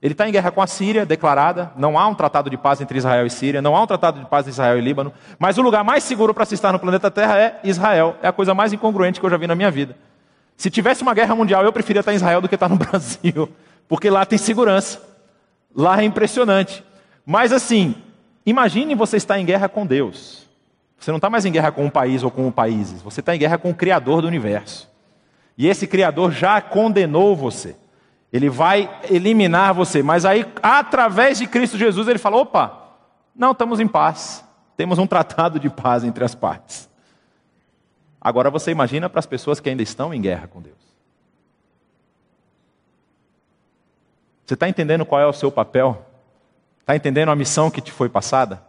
Ele está em guerra com a Síria, declarada. Não há um tratado de paz entre Israel e Síria. Não há um tratado de paz entre Israel e Líbano. Mas o lugar mais seguro para se estar no planeta Terra é Israel. É a coisa mais incongruente que eu já vi na minha vida. Se tivesse uma guerra mundial, eu preferia estar em Israel do que estar no Brasil, porque lá tem segurança. Lá é impressionante. Mas assim, imagine você estar em guerra com Deus. Você não está mais em guerra com um país ou com países, você está em guerra com o Criador do universo. E esse Criador já condenou você. Ele vai eliminar você. Mas aí, através de Cristo Jesus, ele fala: opa, não, estamos em paz. Temos um tratado de paz entre as partes. Agora você imagina para as pessoas que ainda estão em guerra com Deus. Você está entendendo qual é o seu papel? Está entendendo a missão que te foi passada?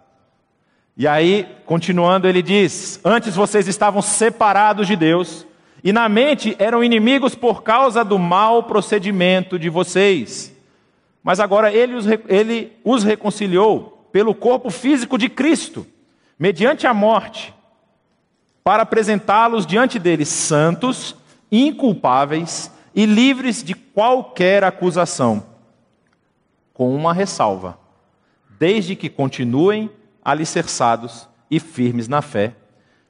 E aí, continuando, ele diz: Antes vocês estavam separados de Deus, e na mente eram inimigos por causa do mau procedimento de vocês. Mas agora ele os, ele os reconciliou pelo corpo físico de Cristo, mediante a morte para apresentá-los diante deles santos, inculpáveis e livres de qualquer acusação, com uma ressalva: desde que continuem alicerçados e firmes na fé,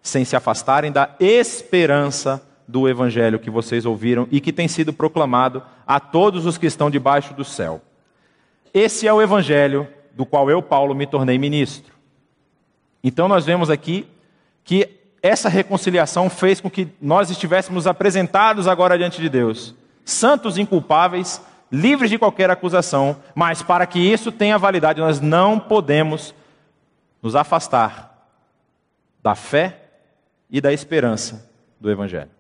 sem se afastarem da esperança do evangelho que vocês ouviram e que tem sido proclamado a todos os que estão debaixo do céu. Esse é o evangelho do qual eu, Paulo, me tornei ministro. Então nós vemos aqui que essa reconciliação fez com que nós estivéssemos apresentados agora diante de Deus, santos inculpáveis, livres de qualquer acusação, mas para que isso tenha validade, nós não podemos nos afastar da fé e da esperança do Evangelho.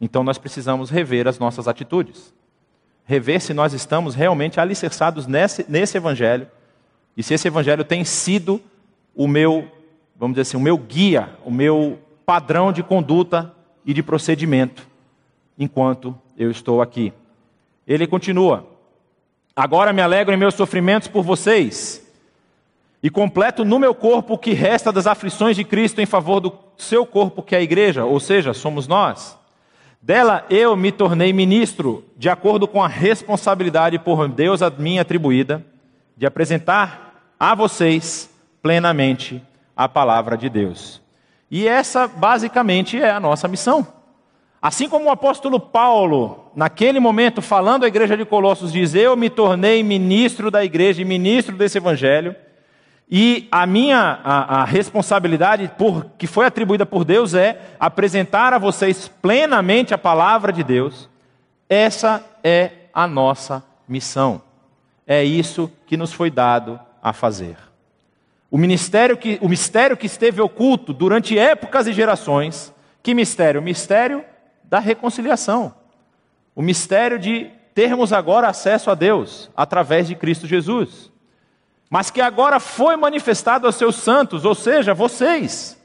Então nós precisamos rever as nossas atitudes, rever se nós estamos realmente alicerçados nesse, nesse Evangelho e se esse Evangelho tem sido o meu vamos dizer assim, o meu guia, o meu padrão de conduta e de procedimento enquanto eu estou aqui. Ele continua: Agora me alegro em meus sofrimentos por vocês e completo no meu corpo o que resta das aflições de Cristo em favor do seu corpo, que é a igreja, ou seja, somos nós. Dela eu me tornei ministro, de acordo com a responsabilidade por Deus a mim atribuída, de apresentar a vocês plenamente a palavra de Deus. E essa basicamente é a nossa missão. Assim como o apóstolo Paulo, naquele momento, falando à igreja de Colossos, diz: Eu me tornei ministro da igreja e ministro desse evangelho, e a minha a, a responsabilidade por, que foi atribuída por Deus é apresentar a vocês plenamente a palavra de Deus. Essa é a nossa missão. É isso que nos foi dado a fazer. O ministério que, o mistério que esteve oculto durante épocas e gerações, que mistério? O mistério da reconciliação. O mistério de termos agora acesso a Deus através de Cristo Jesus. Mas que agora foi manifestado aos seus santos, ou seja, vocês.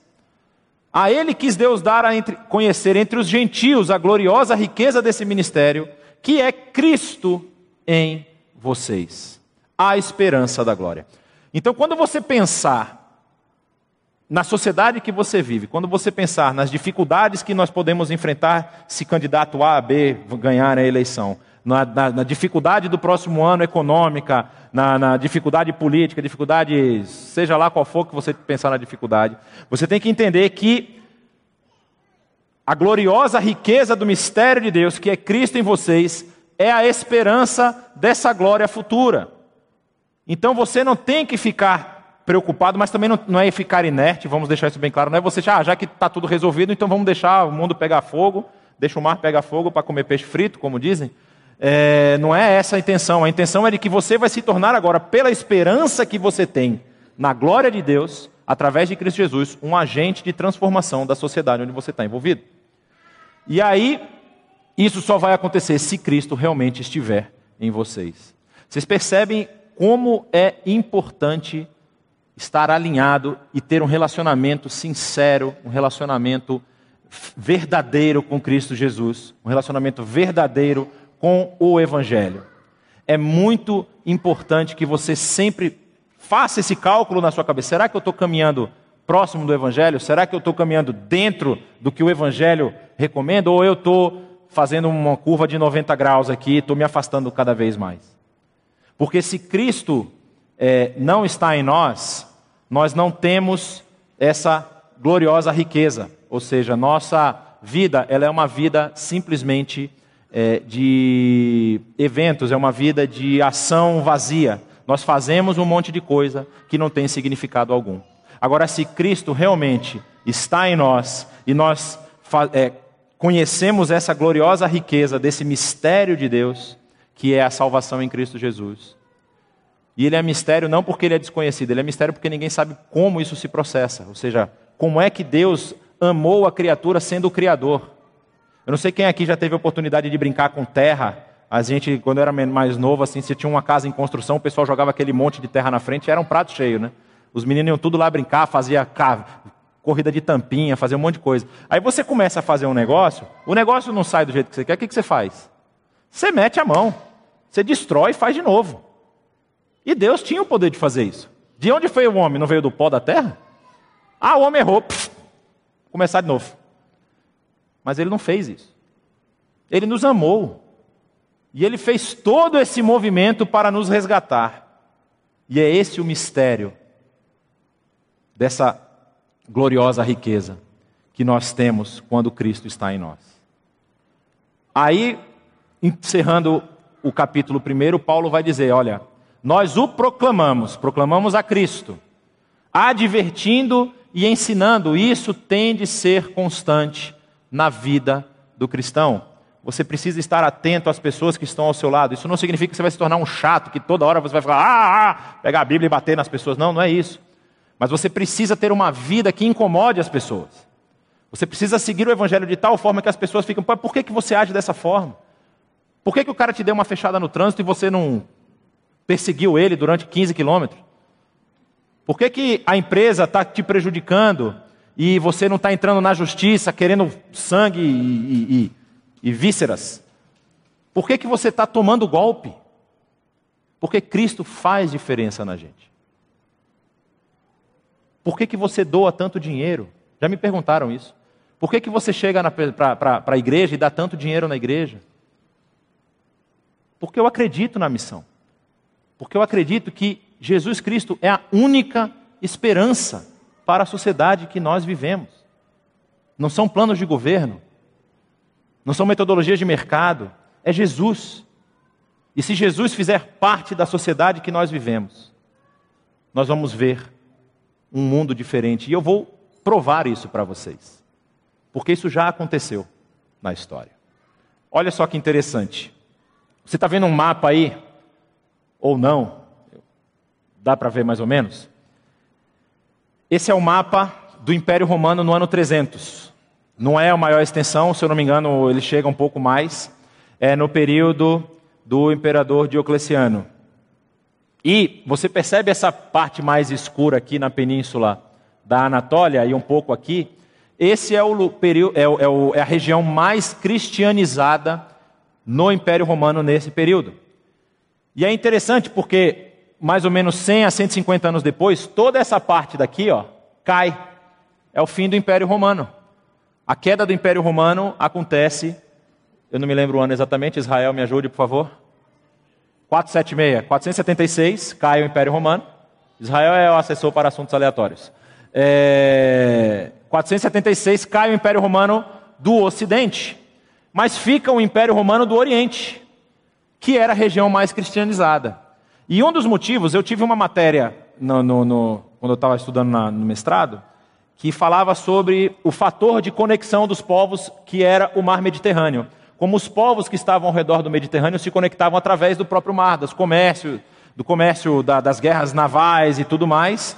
A ele quis Deus dar a entre, conhecer entre os gentios a gloriosa riqueza desse ministério, que é Cristo em vocês. A esperança da glória. Então, quando você pensar na sociedade que você vive, quando você pensar nas dificuldades que nós podemos enfrentar se candidato A, B ganhar a eleição, na, na, na dificuldade do próximo ano econômica, na, na, dificuldade política, dificuldade, seja lá qual for que você pensar na dificuldade, você tem que entender que a gloriosa riqueza do mistério de Deus, que é Cristo em vocês, é a esperança dessa glória futura. Então você não tem que ficar preocupado, mas também não, não, é ficar inerte, vamos deixar isso bem claro. Não é você ah, já que está tudo resolvido, então vamos deixar o mundo pegar fogo, deixa o mar pegar fogo para comer peixe frito, como dizem. É, não é essa a intenção. A intenção é de que você vai se tornar agora, pela esperança que você tem na glória de Deus, através de Cristo Jesus, um agente de transformação da sociedade onde você está envolvido. E aí, isso só vai acontecer se Cristo realmente estiver em vocês. Vocês percebem como é importante estar alinhado e ter um relacionamento sincero, um relacionamento verdadeiro com Cristo Jesus, um relacionamento verdadeiro com o Evangelho. É muito importante que você sempre faça esse cálculo na sua cabeça. Será que eu estou caminhando próximo do Evangelho? Será que eu estou caminhando dentro do que o Evangelho recomenda? Ou eu estou fazendo uma curva de 90 graus aqui, estou me afastando cada vez mais? Porque se Cristo é, não está em nós, nós não temos essa gloriosa riqueza. Ou seja, nossa vida ela é uma vida simplesmente é, de eventos, é uma vida de ação vazia. Nós fazemos um monte de coisa que não tem significado algum. Agora, se Cristo realmente está em nós e nós é, conhecemos essa gloriosa riqueza desse mistério de Deus, que é a salvação em Cristo Jesus. E ele é mistério não porque ele é desconhecido, ele é mistério porque ninguém sabe como isso se processa. Ou seja, como é que Deus amou a criatura sendo o Criador. Eu não sei quem aqui já teve oportunidade de brincar com terra. A gente, quando era mais novo, assim, se tinha uma casa em construção, o pessoal jogava aquele monte de terra na frente era um prato cheio, né? Os meninos iam tudo lá brincar, fazia corrida de tampinha, fazia um monte de coisa. Aí você começa a fazer um negócio, o negócio não sai do jeito que você quer, o que, que você faz? Você mete a mão, você destrói e faz de novo. E Deus tinha o poder de fazer isso. De onde foi o homem? Não veio do pó da terra? Ah, o homem errou. Pff, começar de novo. Mas ele não fez isso. Ele nos amou. E ele fez todo esse movimento para nos resgatar. E é esse o mistério dessa gloriosa riqueza que nós temos quando Cristo está em nós. Aí, encerrando o capítulo 1, Paulo vai dizer: olha, nós o proclamamos, proclamamos a Cristo, advertindo e ensinando. Isso tem de ser constante na vida do cristão. Você precisa estar atento às pessoas que estão ao seu lado. Isso não significa que você vai se tornar um chato, que toda hora você vai falar, ah, ah, pegar a Bíblia e bater nas pessoas. Não, não é isso. Mas você precisa ter uma vida que incomode as pessoas. Você precisa seguir o Evangelho de tal forma que as pessoas ficam, por que, que você age dessa forma? Por que, que o cara te deu uma fechada no trânsito e você não perseguiu ele durante 15 quilômetros? Por que, que a empresa está te prejudicando e você não está entrando na justiça querendo sangue e, e, e, e vísceras? Por que, que você está tomando golpe? Porque Cristo faz diferença na gente. Por que, que você doa tanto dinheiro? Já me perguntaram isso. Por que, que você chega para a igreja e dá tanto dinheiro na igreja? Porque eu acredito na missão. Porque eu acredito que Jesus Cristo é a única esperança para a sociedade que nós vivemos. Não são planos de governo. não são metodologias de mercado, é Jesus. E se Jesus fizer parte da sociedade que nós vivemos, nós vamos ver um mundo diferente. E eu vou provar isso para vocês, porque isso já aconteceu na história. Olha só que interessante. Você está vendo um mapa aí? Ou não? Dá para ver mais ou menos? Esse é o mapa do Império Romano no ano 300. Não é a maior extensão, se eu não me engano, ele chega um pouco mais. É no período do imperador Diocleciano. E você percebe essa parte mais escura aqui na península da Anatólia e um pouco aqui? Esse é, o período, é, o, é a região mais cristianizada no Império Romano nesse período. E é interessante porque, mais ou menos 100 a 150 anos depois, toda essa parte daqui ó, cai. É o fim do Império Romano. A queda do Império Romano acontece, eu não me lembro o ano exatamente, Israel me ajude, por favor. 476, 476, cai o Império Romano. Israel é o assessor para assuntos aleatórios. É, 476 cai o Império Romano do Ocidente, mas fica o Império Romano do Oriente, que era a região mais cristianizada. E um dos motivos, eu tive uma matéria no, no, no, quando eu estava estudando na, no mestrado, que falava sobre o fator de conexão dos povos que era o mar Mediterrâneo. Como os povos que estavam ao redor do Mediterrâneo se conectavam através do próprio mar, dos comércio, do comércio da, das guerras navais e tudo mais.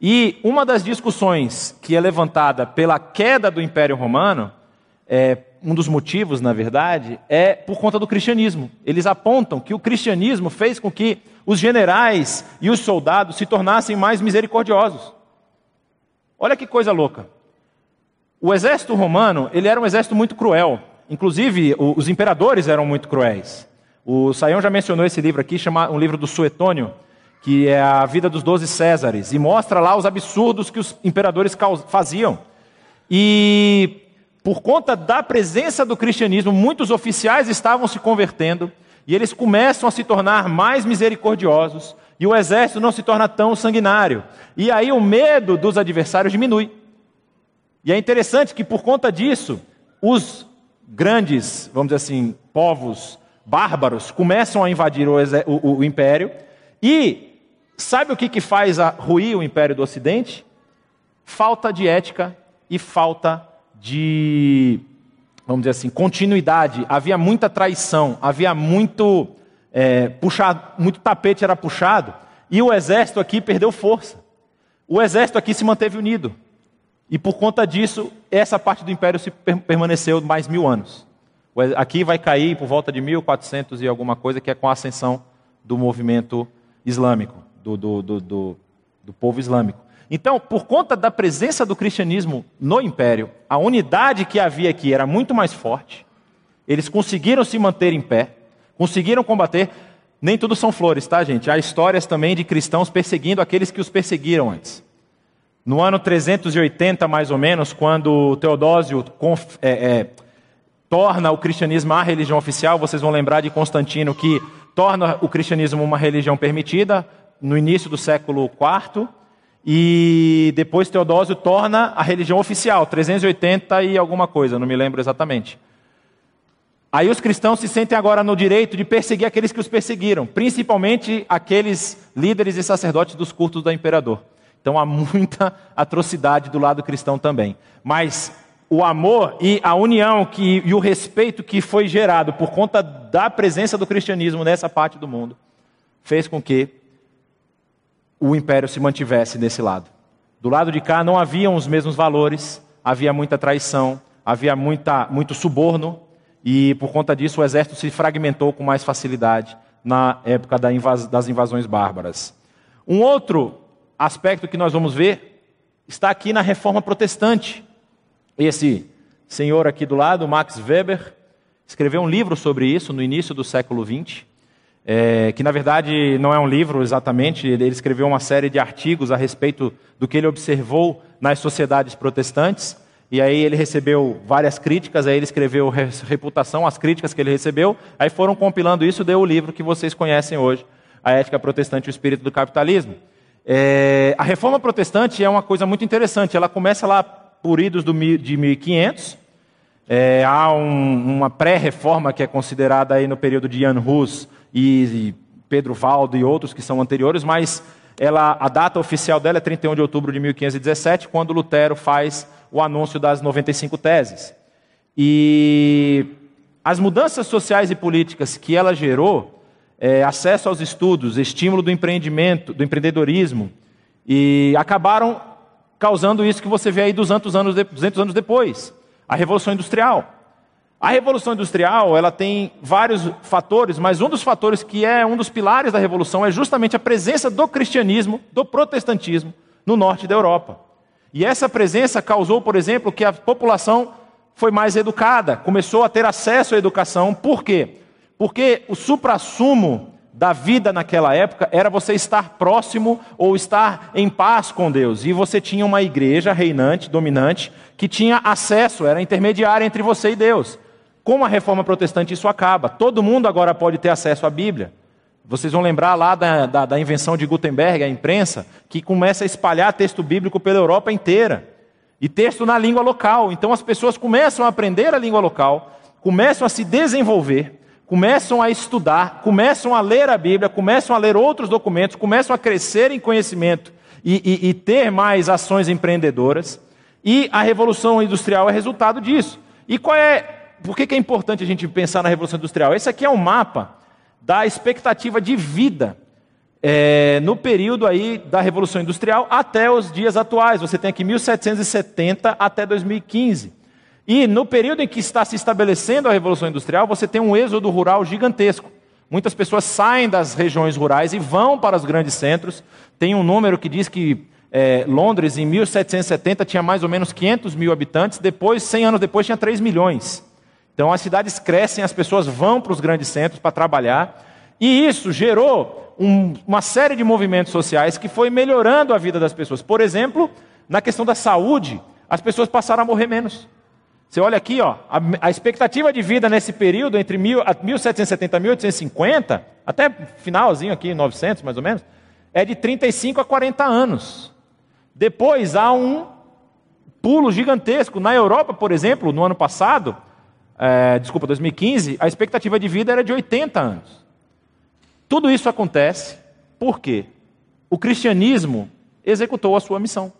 E uma das discussões que é levantada pela queda do Império Romano, é, um dos motivos, na verdade, é por conta do cristianismo. Eles apontam que o cristianismo fez com que os generais e os soldados se tornassem mais misericordiosos. Olha que coisa louca. O exército romano, ele era um exército muito cruel. Inclusive, os imperadores eram muito cruéis. O Saião já mencionou esse livro aqui, chama um livro do Suetônio, que é a vida dos doze Césares, e mostra lá os absurdos que os imperadores faziam. E por conta da presença do cristianismo, muitos oficiais estavam se convertendo, e eles começam a se tornar mais misericordiosos, e o exército não se torna tão sanguinário. E aí o medo dos adversários diminui. E é interessante que por conta disso, os grandes, vamos dizer assim, povos bárbaros começam a invadir o, o, o império. E sabe o que, que faz ruir o império do Ocidente? Falta de ética e falta de, vamos dizer assim, continuidade. Havia muita traição, havia muito é, muito tapete era puxado, e o exército aqui perdeu força. O exército aqui se manteve unido. E por conta disso, essa parte do império se permaneceu mais mil anos. Aqui vai cair por volta de 1400 e alguma coisa, que é com a ascensão do movimento islâmico, do, do, do, do povo islâmico. Então, por conta da presença do cristianismo no império, a unidade que havia aqui era muito mais forte. Eles conseguiram se manter em pé. Conseguiram combater. Nem tudo são flores, tá, gente? Há histórias também de cristãos perseguindo aqueles que os perseguiram antes. No ano 380, mais ou menos, quando Teodósio é, é, torna o cristianismo a religião oficial, vocês vão lembrar de Constantino que torna o cristianismo uma religião permitida no início do século IV. E depois Teodósio torna a religião oficial, 380 e alguma coisa, não me lembro exatamente. Aí os cristãos se sentem agora no direito de perseguir aqueles que os perseguiram, principalmente aqueles líderes e sacerdotes dos cultos do imperador. Então há muita atrocidade do lado cristão também. Mas o amor e a união que, e o respeito que foi gerado por conta da presença do cristianismo nessa parte do mundo fez com que o império se mantivesse desse lado. Do lado de cá não haviam os mesmos valores, havia muita traição, havia muita, muito suborno, e por conta disso o exército se fragmentou com mais facilidade na época das invasões bárbaras. Um outro aspecto que nós vamos ver está aqui na reforma protestante. Esse senhor aqui do lado, Max Weber, escreveu um livro sobre isso no início do século XX, é, que na verdade não é um livro exatamente, ele escreveu uma série de artigos a respeito do que ele observou nas sociedades protestantes. E aí ele recebeu várias críticas, aí ele escreveu reputação, as críticas que ele recebeu, aí foram compilando isso, deu o livro que vocês conhecem hoje, A Ética Protestante e o Espírito do Capitalismo. É, a reforma protestante é uma coisa muito interessante, ela começa lá por idos do, de 1500, É, há um, uma pré-reforma que é considerada aí no período de Jan Hus e, e Pedro Valdo e outros que são anteriores, mas ela, a data oficial dela é 31 de outubro de 1517, quando Lutero faz o anúncio das 95 teses. E as mudanças sociais e políticas que ela gerou, é, acesso aos estudos, estímulo do empreendimento, do empreendedorismo, e acabaram causando isso que você vê aí 200 anos, 200 anos depois, a Revolução Industrial. A Revolução Industrial, ela tem vários fatores, mas um dos fatores que é um dos pilares da Revolução é justamente a presença do cristianismo, do protestantismo, no norte da Europa. E essa presença causou, por exemplo, que a população foi mais educada, começou a ter acesso à educação. Por quê? Porque o suprassumo da vida naquela época era você estar próximo ou estar em paz com Deus. E você tinha uma igreja reinante, dominante, que tinha acesso, era intermediária entre você e Deus. Com a reforma protestante, isso acaba. Todo mundo agora pode ter acesso à Bíblia. Vocês vão lembrar lá da, da, da invenção de Gutenberg, a imprensa, que começa a espalhar texto bíblico pela Europa inteira. E texto na língua local. Então as pessoas começam a aprender a língua local, começam a se desenvolver, começam a estudar, começam a ler a Bíblia, começam a ler outros documentos, começam a crescer em conhecimento e, e, e ter mais ações empreendedoras. E a Revolução Industrial é resultado disso. E qual é por que, que é importante a gente pensar na Revolução Industrial? Esse aqui é um mapa da expectativa de vida é, no período aí da Revolução Industrial até os dias atuais. Você tem aqui 1770 até 2015. E no período em que está se estabelecendo a Revolução Industrial, você tem um êxodo rural gigantesco. Muitas pessoas saem das regiões rurais e vão para os grandes centros. Tem um número que diz que é, Londres, em 1770, tinha mais ou menos 500 mil habitantes. Depois, 100 anos depois, tinha 3 milhões. Então as cidades crescem, as pessoas vão para os grandes centros para trabalhar, e isso gerou um, uma série de movimentos sociais que foi melhorando a vida das pessoas. Por exemplo, na questão da saúde, as pessoas passaram a morrer menos. Você olha aqui, ó, a, a expectativa de vida nesse período, entre mil, 1770 e 1850, até finalzinho aqui, 900 mais ou menos, é de 35 a 40 anos. Depois há um pulo gigantesco. Na Europa, por exemplo, no ano passado, é, desculpa, 2015, a expectativa de vida era de 80 anos. Tudo isso acontece porque o cristianismo executou a sua missão.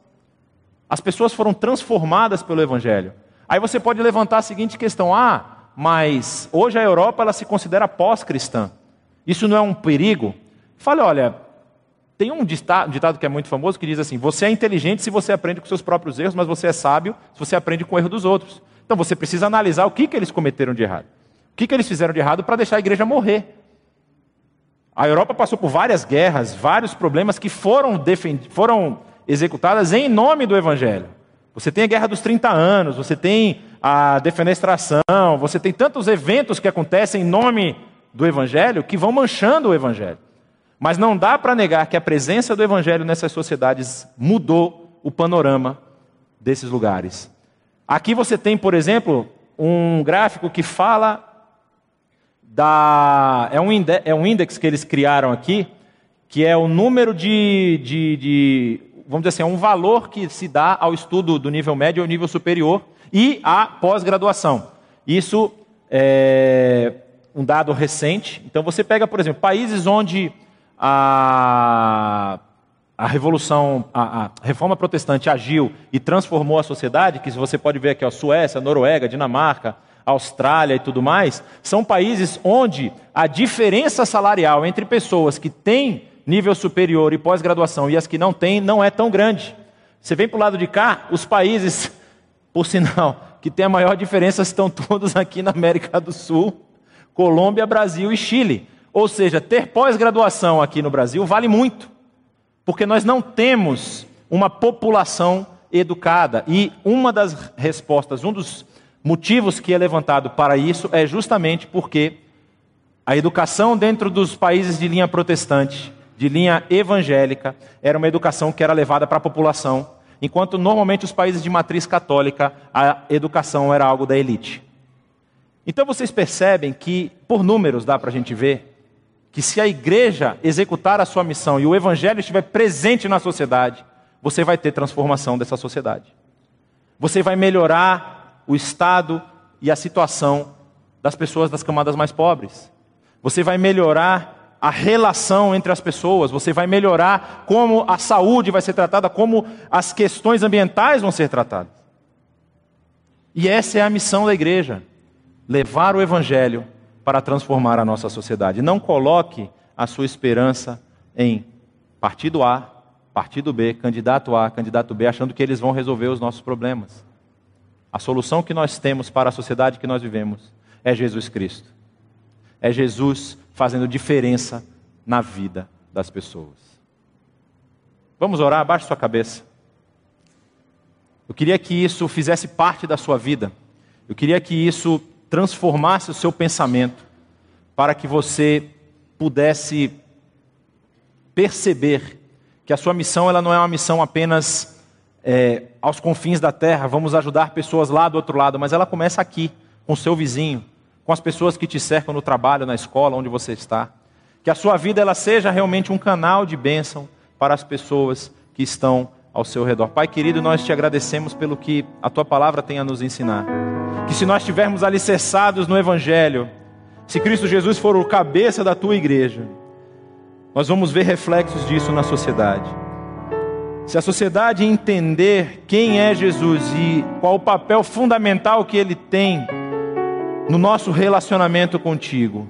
As pessoas foram transformadas pelo evangelho. Aí você pode levantar a seguinte questão: ah, mas hoje a Europa ela se considera pós-cristã. Isso não é um perigo? Fale, olha, tem um ditado que é muito famoso que diz assim: você é inteligente se você aprende com seus próprios erros, mas você é sábio se você aprende com o erro dos outros. Então você precisa analisar o que, que eles cometeram de errado. O que, que eles fizeram de errado para deixar a igreja morrer. A Europa passou por várias guerras, vários problemas que foram, foram executadas em nome do Evangelho. Você tem a Guerra dos 30 Anos, você tem a defenestração, você tem tantos eventos que acontecem em nome do Evangelho que vão manchando o Evangelho. Mas não dá para negar que a presença do Evangelho nessas sociedades mudou o panorama desses lugares. Aqui você tem, por exemplo, um gráfico que fala da. É um, índice, é um que eles criaram aqui, que é o número de, de, de. Vamos dizer assim, é um valor que se dá ao estudo do nível médio ao nível superior e à pós-graduação. Isso é um dado recente. Então você pega, por exemplo, países onde a a revolução, a, a, reforma protestante agiu e transformou a sociedade, que você pode ver aqui, a Suécia, Noruega, Dinamarca, Austrália e tudo mais, são países onde a diferença salarial entre pessoas que têm nível superior e pós-graduação e as que não têm não é tão grande. Você vem para o lado de cá, os países, por sinal, que têm a maior diferença estão todos aqui na América do Sul, Colômbia, Brasil e Chile. Ou seja, ter pós-graduação aqui no Brasil vale muito porque nós não temos uma população educada. E uma das respostas, um dos motivos que é levantado para isso é justamente porque a educação dentro dos países de linha protestante, de linha evangélica, era uma educação que era levada para a população, enquanto normalmente os países de matriz católica, a educação era algo da elite. Então vocês percebem que, por números dá para a gente ver, que se a igreja executar a sua missão e o evangelho estiver presente na sociedade, você vai ter transformação dessa sociedade. Você vai melhorar o estado e a situação das pessoas das camadas mais pobres. Você vai melhorar a relação entre as pessoas, você vai melhorar como a saúde vai ser tratada, como as questões ambientais vão ser tratadas. E essa é a missão da igreja: levar o evangelho para transformar a nossa sociedade. Não coloque a sua esperança em partido A, partido B, candidato A, candidato B, achando que eles vão resolver os nossos problemas. A solução que nós temos para a sociedade que nós vivemos é Jesus Cristo. É Jesus fazendo diferença na vida das pessoas. Vamos orar? Abaixe sua cabeça. Eu queria que isso fizesse parte da sua vida. Eu queria que isso transformasse o seu pensamento para que você pudesse perceber que a sua missão ela não é uma missão apenas é, aos confins da terra, vamos ajudar pessoas lá do outro lado, mas ela começa aqui, com o seu vizinho, com as pessoas que te cercam no trabalho, na escola, onde você está. Que a sua vida ela seja realmente um canal de bênção para as pessoas que estão ao seu redor. Pai querido, nós te agradecemos pelo que a tua palavra tem a nos ensinar. Que se nós estivermos alicerçados no Evangelho, se Cristo Jesus for o cabeça da tua igreja, nós vamos ver reflexos disso na sociedade. Se a sociedade entender quem é Jesus e qual o papel fundamental que ele tem no nosso relacionamento contigo,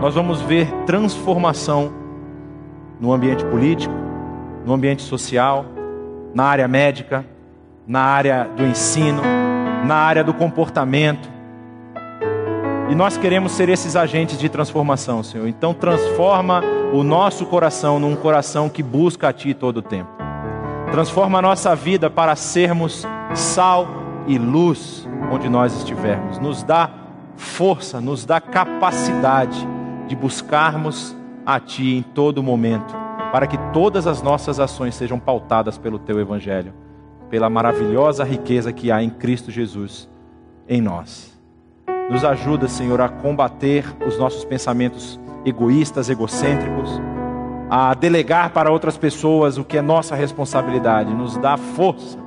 nós vamos ver transformação no ambiente político, no ambiente social, na área médica, na área do ensino, na área do comportamento. E nós queremos ser esses agentes de transformação, Senhor. Então transforma o nosso coração num coração que busca a Ti todo o tempo. Transforma a nossa vida para sermos sal e luz onde nós estivermos. Nos dá força, nos dá capacidade de buscarmos a Ti em todo momento, para que todas as nossas ações sejam pautadas pelo Teu Evangelho, pela maravilhosa riqueza que há em Cristo Jesus em nós. Nos ajuda, Senhor, a combater os nossos pensamentos egoístas, egocêntricos, a delegar para outras pessoas o que é nossa responsabilidade. Nos dá força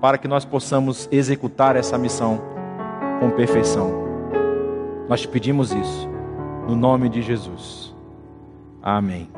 para que nós possamos executar essa missão com perfeição. Nós te pedimos isso, no nome de Jesus. Amém.